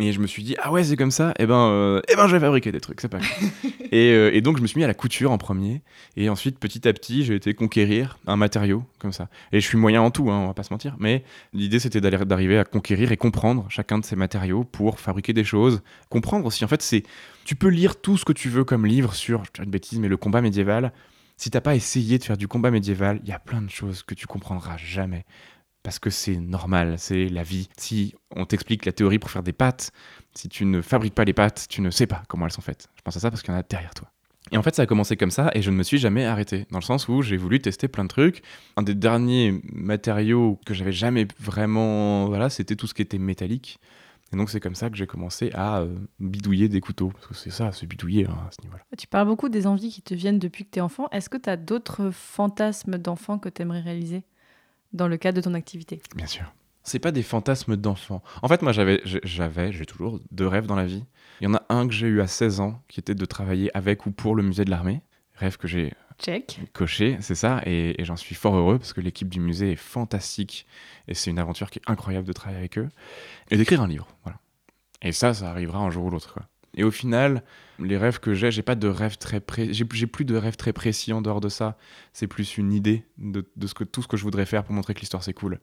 Et je me suis dit, ah ouais, c'est comme ça, et ben, euh, eh ben je vais fabriquer des trucs, c'est pas grave. et, euh, et donc, je me suis mis à la couture en premier. Et ensuite, petit à petit, j'ai été conquérir un matériau comme ça. Et je suis moyen en tout, hein, on va pas se mentir. Mais l'idée, c'était d'aller- d'arriver à conquérir et comprendre chacun de ces matériaux pour fabriquer des choses. Comprendre aussi, en fait, c'est. Tu peux lire tout ce que tu veux comme livre sur, je dire une bêtise, mais le combat médiéval. Si t'as pas essayé de faire du combat médiéval, il y a plein de choses que tu comprendras jamais. Parce que c'est normal, c'est la vie. Si on t'explique la théorie pour faire des pâtes, si tu ne fabriques pas les pâtes, tu ne sais pas comment elles sont faites. Je pense à ça parce qu'il y en a derrière toi. Et en fait, ça a commencé comme ça et je ne me suis jamais arrêté. Dans le sens où j'ai voulu tester plein de trucs. Un des derniers matériaux que j'avais jamais vraiment. Voilà, c'était tout ce qui était métallique. Et donc, c'est comme ça que j'ai commencé à euh, bidouiller des couteaux. Parce que c'est ça, c'est bidouiller hein, à ce niveau-là. Tu parles beaucoup des envies qui te viennent depuis que tu es enfant. Est-ce que tu as d'autres fantasmes d'enfant que tu aimerais réaliser? Dans le cadre de ton activité Bien sûr. C'est pas des fantasmes d'enfant. En fait, moi, j'avais, j'ai- j'avais, j'ai toujours deux rêves dans la vie. Il y en a un que j'ai eu à 16 ans, qui était de travailler avec ou pour le musée de l'armée. Rêve que j'ai Check. coché, c'est ça, et, et j'en suis fort heureux parce que l'équipe du musée est fantastique et c'est une aventure qui est incroyable de travailler avec eux et d'écrire un livre, voilà. Et ça, ça arrivera un jour ou l'autre, quoi. Et au final, les rêves que j'ai, j'ai pas de rêve très pré... j'ai, plus de rêve très précis en dehors de ça. C'est plus une idée de, de ce que tout ce que je voudrais faire pour montrer que l'histoire c'est cool.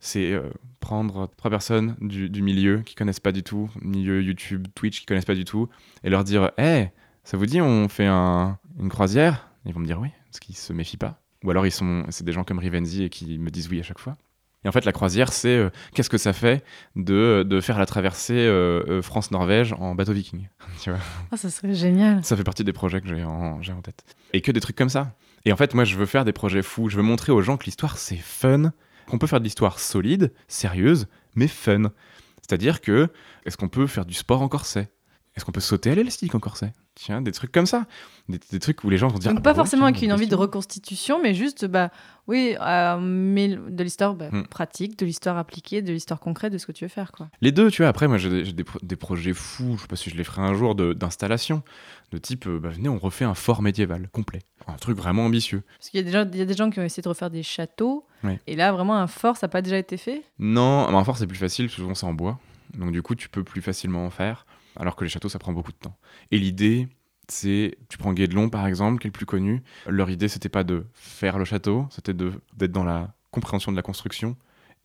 C'est euh, prendre trois personnes du, du milieu qui connaissent pas du tout, milieu YouTube, Twitch qui connaissent pas du tout, et leur dire, hé, ça vous dit on fait un- une croisière? Ils vont me dire oui, parce qu'ils se méfient pas. Ou alors ils sont, c'est des gens comme Rivenzi et qui me disent oui à chaque fois. Et en fait, la croisière, c'est euh, qu'est-ce que ça fait de, de faire la traversée euh, euh, France-Norvège en bateau viking tu vois? Ah, ça serait génial. Ça fait partie des projets que j'ai en, j'ai en tête. Et que des trucs comme ça. Et en fait, moi, je veux faire des projets fous. Je veux montrer aux gens que l'histoire, c'est fun, qu'on peut faire de l'histoire solide, sérieuse, mais fun. C'est-à-dire que, est-ce qu'on peut faire du sport en corset? Est-ce qu'on peut sauter à l'élastique en corset? Tiens, des trucs comme ça. Des, des trucs où les gens vont dire. Donc ah pas bah forcément tiens, avec une envie de reconstitution, mais juste, bah oui, euh, mais de l'histoire bah, Hmm. pratique, de l'histoire appliquée, de l'histoire concrète de ce que tu veux faire, quoi. Les deux, tu vois. Après, moi, j'ai des, j'ai des pro- des projets fous. Je sais pas si je les ferai un jour d'installation. De, type, euh, bah, venez, on refait un fort médiéval complet. Un truc vraiment ambitieux. Parce qu'il y a des gens, il y a des gens qui ont essayé de refaire des châteaux, et là vraiment un fort, ça n'a pas déjà été fait? Non, mais un fort, c'est plus facile. Souvent, c'est en bois. Donc, du coup, tu peux plus facilement en faire. Alors que les châteaux, ça prend beaucoup de temps. Et l'idée, c'est, tu prends Guédelon, par exemple, qui est le plus connu. Leur idée, c'était pas de faire le château, c'était d'être dans la compréhension de la construction.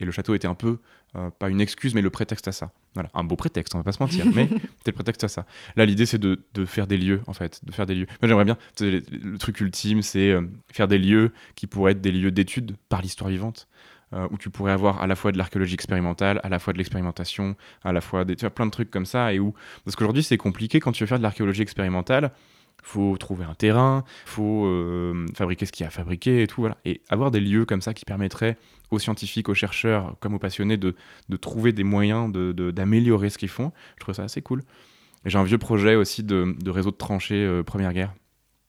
Et le château était un peu, euh, pas une excuse, mais le prétexte à ça. Voilà, un beau prétexte, on va pas se mentir, mais c'était le prétexte à ça. Là, l'idée, c'est de, de faire des lieux, en fait, de faire des lieux. Moi, j'aimerais bien, le truc ultime, c'est euh, faire des lieux qui pourraient être des lieux d'études par l'histoire vivante, euh, où tu pourrais avoir à la fois de l'archéologie expérimentale, à la fois de l'expérimentation, à la fois des, tu vois, plein de trucs comme ça, et où, parce qu'aujourd'hui, c'est compliqué quand tu veux faire de l'archéologie expérimentale, faut trouver un terrain, faut euh, fabriquer ce qu'il y a à fabriquer et tout, voilà. Et avoir des lieux comme ça qui permettraient aux scientifiques, aux chercheurs, comme aux passionnés, de, de trouver des moyens de- de- d'améliorer ce qu'ils font, je trouve ça assez cool. J'ai un vieux projet aussi de, de réseau de tranchées euh, Première Guerre.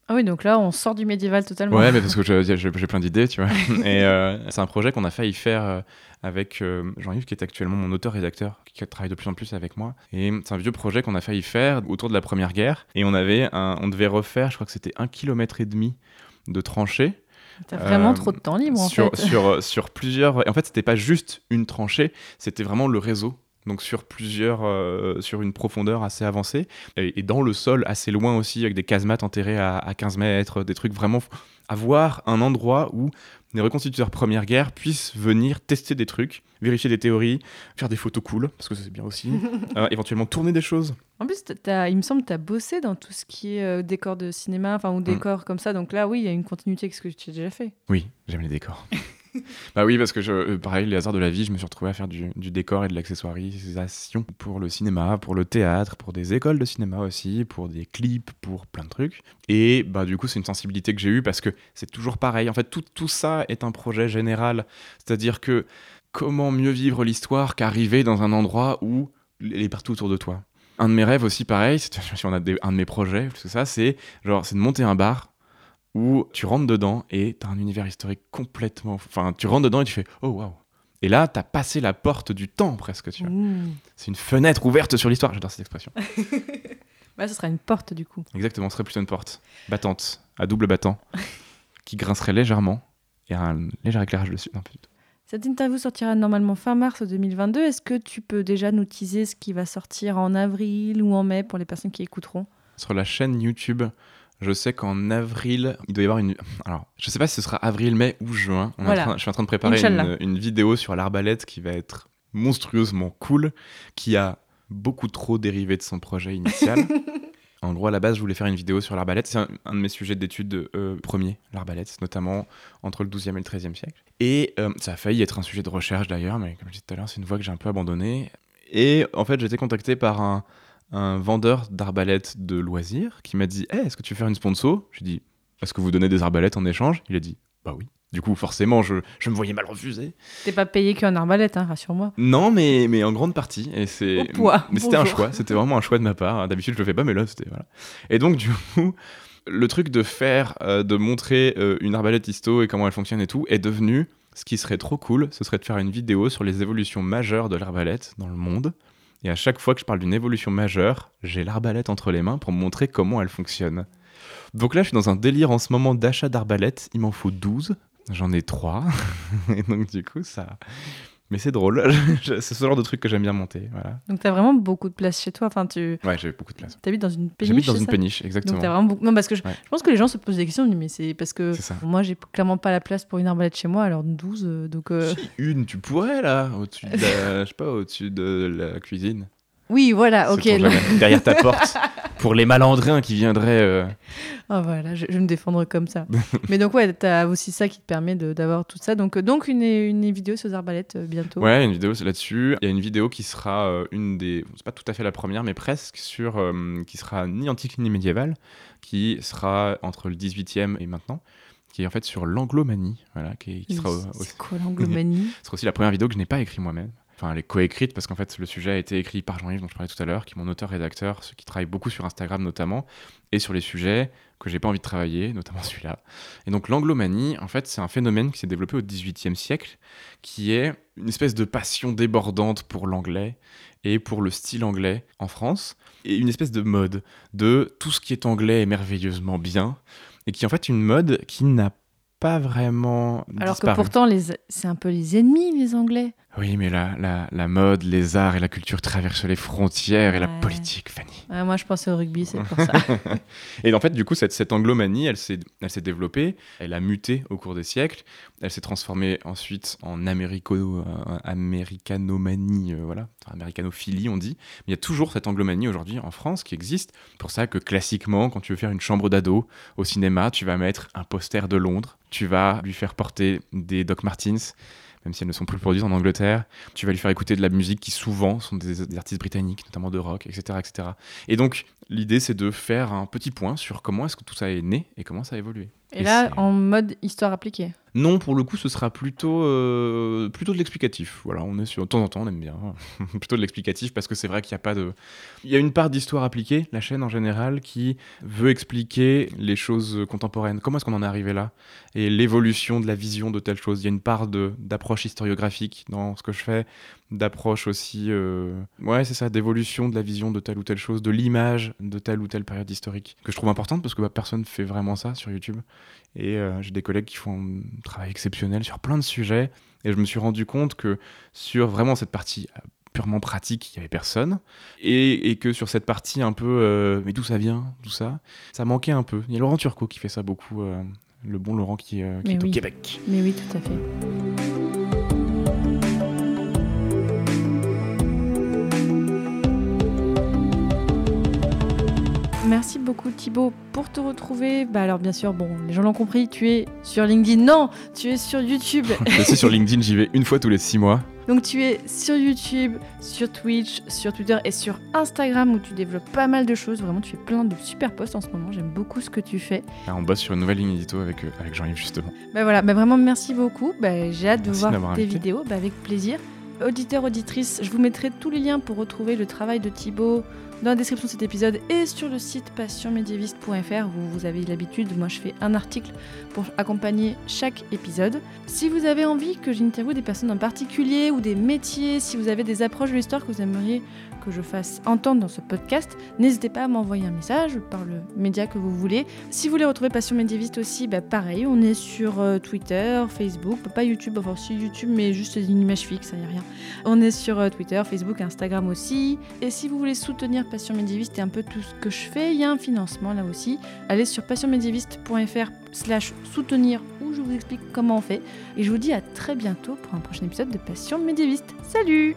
Ah oui, donc là on sort du médiéval totalement. Ouais, mais parce que j'ai plein d'idées, tu vois. Et euh, c'est un projet qu'on a failli faire euh, avec euh, Jean-Yves, qui est actuellement mon auteur-rédacteur, qui travaille de plus en plus avec moi. Et c'est un vieux projet qu'on a failli faire autour de la Première Guerre. Et on avait, un- on devait refaire, je crois que c'était un kilomètre et demi de tranchées T'as vraiment Euh, trop de temps libre en sur, fait. sur, sur plusieurs. Et en fait, c'était pas juste une tranchée, c'était vraiment le réseau. Donc sur plusieurs, euh, sur une profondeur assez avancée et, et dans le sol assez loin aussi avec des casemates enterrées à, à 15 mètres, des trucs vraiment avoir un endroit où les reconstituteurs Première Guerre puissent venir tester des trucs, vérifier des théories, faire des photos cool parce que c'est bien aussi, euh, éventuellement tourner des choses. En plus, t'as- il me semble que tu as bossé dans tout ce qui est euh, décor de cinéma, enfin ou décor comme ça. Donc là, oui, il y a une continuité avec ce que tu as déjà fait. Oui, j'aime les décors. bah oui, parce que je, euh, pareil, les hasards de la vie, je me suis retrouvé à faire du, décor et de l'accessoirisation pour le cinéma, pour le théâtre, pour des écoles de cinéma aussi, pour des clips, pour plein de trucs. Et bah du coup, c'est une sensibilité que j'ai eue parce que c'est toujours pareil. En fait, tout, tout ça est un projet général. C'est-à-dire que comment mieux vivre l'histoire qu'arriver dans un endroit où elle est partout autour de toi? Un de mes rêves aussi, pareil, si on a un de mes projets, c'est ça, c'est genre, c'est de monter un bar où tu rentres dedans et t'as un univers historique complètement. Enfin, tu rentres dedans et tu fais oh waouh. Et là, t'as passé la porte du temps presque, tu vois. Ouh. C'est une fenêtre ouverte sur l'histoire. J'adore cette expression. Bah, ce sera une porte du coup. Exactement, ce serait plutôt une porte battante, à double battant, qui grincerait légèrement et un léger éclairage dessus. Non, pas du tout. Cette interview sortira normalement fin mars 2022. Est-ce que tu peux déjà nous teaser ce qui va sortir en avril ou en mai pour les personnes qui écouteront? Sur la chaîne YouTube, je sais qu'en avril, il doit y avoir une. Alors, je sais pas si ce sera avril, mai ou juin. On est en Voilà. train- je suis en train de préparer une, une vidéo sur l'arbalète qui va être monstrueusement cool, qui a beaucoup trop dérivé de son projet initial. En gros, à la base, je voulais faire une vidéo sur l'arbalète. C'est un, un de mes sujets d'étude euh, premiers, l'arbalète, notamment entre le 12e et le 13e siècle. Et euh, ça a failli être un sujet de recherche d'ailleurs, mais comme je disais tout à l'heure, c'est une voie que j'ai un peu abandonnée. Et en fait, j'ai été contacté par un, un vendeur d'arbalètes de loisirs qui m'a dit Eh, Est-ce que tu veux faire une sponsor? J'ai dit Est-ce que vous donnez des arbalètes en échange? Il a dit Bah oui. Du coup, forcément, je, je me voyais mal refuser. T'es pas payé qu'un arbalète, hein, rassure-moi. Non, mais, mais en grande partie. Et c'est, poids, mais c'était un choix. C'était vraiment un choix de ma part. D'habitude, je le fais pas, mais là, c'était voilà. Et donc, du coup, le truc de faire, euh, de montrer euh, une arbalète histo et comment elle fonctionne et tout, est devenu ce qui serait trop cool. Ce serait de faire une vidéo sur les évolutions majeures de l'arbalète dans le monde. Et à chaque fois que je parle d'une évolution majeure, j'ai l'arbalète entre les mains pour montrer comment elle fonctionne. Donc là, je suis dans un délire en ce moment d'achat d'arbalètes. Il m'en faut 12. J'en ai 3. et donc, du coup, ça. Mais c'est drôle. C'est ce genre de truc que j'aime bien monter. Voilà. Donc t'as vraiment beaucoup de place chez toi. Enfin, tu Ouais, j'ai beaucoup de place. habites dans une péniche. J'habite dans une péniche, Donc exactement. t'as vraiment beaucoup. Non, parce que je, Ouais. je pense que les gens se posent des questions, mais c'est parce que moi j'ai clairement pas la place pour une arbalète chez moi, alors 12. euh, donc euh, Si, une, tu pourrais là, au-dessus de la, je sais pas, au-dessus de la cuisine. oui, voilà, ok. Derrière ta porte. Pour les malandrins qui viendraient. euh, Ah voilà, je, je vais me défendre comme ça. mais donc ouais, t'as aussi ça qui te permet de- d'avoir tout ça. Donc, euh, donc une, une vidéo sur les arbalètes euh, bientôt. Ouais, une vidéo là-dessus. Il y a une vidéo qui sera euh, une des. C'est pas tout à fait la première, mais presque, sur. qui sera ni antique ni médiévale, qui sera entre le 18e et maintenant, qui est en fait sur l'anglomanie, voilà, qui, qui sera, C'est quoi l'anglomanie? Ce sera aussi la première vidéo que je n'ai pas écrite moi-même. Enfin, elle est coécrite parce qu'en fait, le sujet a été écrit par Jean-Yves, dont je parlais tout à l'heure, qui est mon auteur-rédacteur, qui travaille beaucoup sur Instagram notamment, et sur les sujets que j'ai pas envie de travailler, notamment celui-là. Et donc, l'anglomanie, en fait, c'est un phénomène qui s'est développé au XVIIIe siècle, qui est une espèce de passion débordante pour l'anglais et pour le style anglais en France, et une espèce de mode de tout ce qui est anglais est merveilleusement bien, et qui est en fait une mode qui n'a pas vraiment Alors disparu. que pourtant, les... c'est un peu les ennemis, les Anglais. Oui, mais la, la, la mode, les arts et la culture traversent les frontières et la politique, Fanny. Ouais, moi, je pensais au rugby, c'est pour ça. Et en fait, du coup, cette, cette anglomanie, elle s'est, développée, elle a muté au cours des siècles, elle s'est transformée ensuite en américo, euh, américanomanie, euh, voilà, enfin, américanophilie, on dit. Mais il y a toujours cette anglomanie aujourd'hui en France qui existe. Pour ça que classiquement, quand tu veux faire une chambre d'ado au cinéma, tu vas mettre un poster de Londres, tu vas lui faire porter des Doc Martens. Même si elles ne sont plus produites en Angleterre, tu vas lui faire écouter de la musique qui souvent sont des, des artistes britanniques, notamment de rock, etc., etc. Et donc, l'idée, c'est de faire un petit point sur comment est-ce que tout ça est né et comment ça a évolué. Et là, en mode histoire appliquée. Non, pour le coup, ce sera plutôt, euh, plutôt de l'explicatif. Voilà, on est sur, de temps en temps, on aime bien. plutôt de l'explicatif parce que c'est vrai qu'il n'y a pas de. Il y a une part d'histoire appliquée, la chaîne en général, qui veut expliquer les choses contemporaines. Comment est-ce qu'on en est arrivé là? Et l'évolution de la vision de telle chose. Il y a une part d'approche historiographique dans ce que je fais, d'approche aussi. euh, Ouais, c'est ça, d'évolution de la vision de telle ou telle chose, de l'image de telle ou telle période historique, que je trouve importante parce que bah, personne ne fait vraiment ça sur YouTube. Et euh, j'ai des collègues qui font un travail exceptionnel sur plein de sujets. Et je me suis rendu compte que sur vraiment cette partie euh, purement pratique, il n'y avait personne. Et, et que sur cette partie un peu, euh, mais d'où ça vient, tout ça, ça manquait un peu. Il y a Laurent Turcot qui fait ça beaucoup, le bon Laurent qui, est oui. au Québec. Mais oui, tout à fait. Merci beaucoup Thibaut pour te retrouver. Bah alors bien sûr, bon, les gens l'ont compris, tu es sur LinkedIn. Non, tu es sur YouTube. Je suis sur LinkedIn, j'y vais une fois tous les six mois. Donc tu es sur YouTube, sur Twitch, sur Twitter et sur Instagram où tu développes pas mal de choses. Vraiment, tu fais plein de super posts en ce moment. J'aime beaucoup ce que tu fais. Ah, on bosse sur une nouvelle ligne édito avec, euh, avec Jean-Yves justement. Bah voilà, bah vraiment merci beaucoup. Bah, j'ai hâte de Merci voir de tes invité. vidéos, bah, avec plaisir. Auditeurs, auditrices, je vous mettrai tous les liens pour retrouver le travail de Thibaut dans la description de cet épisode et sur le site passionmédiéviste.fr où vous avez l'habitude, moi je fais un article pour accompagner chaque épisode. Si vous avez envie que j'interviewe des personnes en particulier ou des métiers, si vous avez des approches de l'histoire que vous aimeriez que je fasse entendre dans ce podcast, n'hésitez pas à m'envoyer un message par le média que vous voulez. Si vous voulez retrouver Passion Médiéviste aussi, bah pareil, on est sur euh, Twitter, Facebook, pas YouTube, enfin si YouTube, mais juste une image fixe, il n'y a rien. On est sur euh, Twitter, Facebook, Instagram aussi. Et si vous voulez soutenir Passion Médiéviste et un peu tout ce que je fais, il y a un financement là aussi. Allez sur passionmédiéviste.fr slash soutenir où je vous explique comment on fait. Et je vous dis à très bientôt pour un prochain épisode de Passion Médiéviste. Salut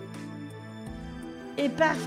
Et paf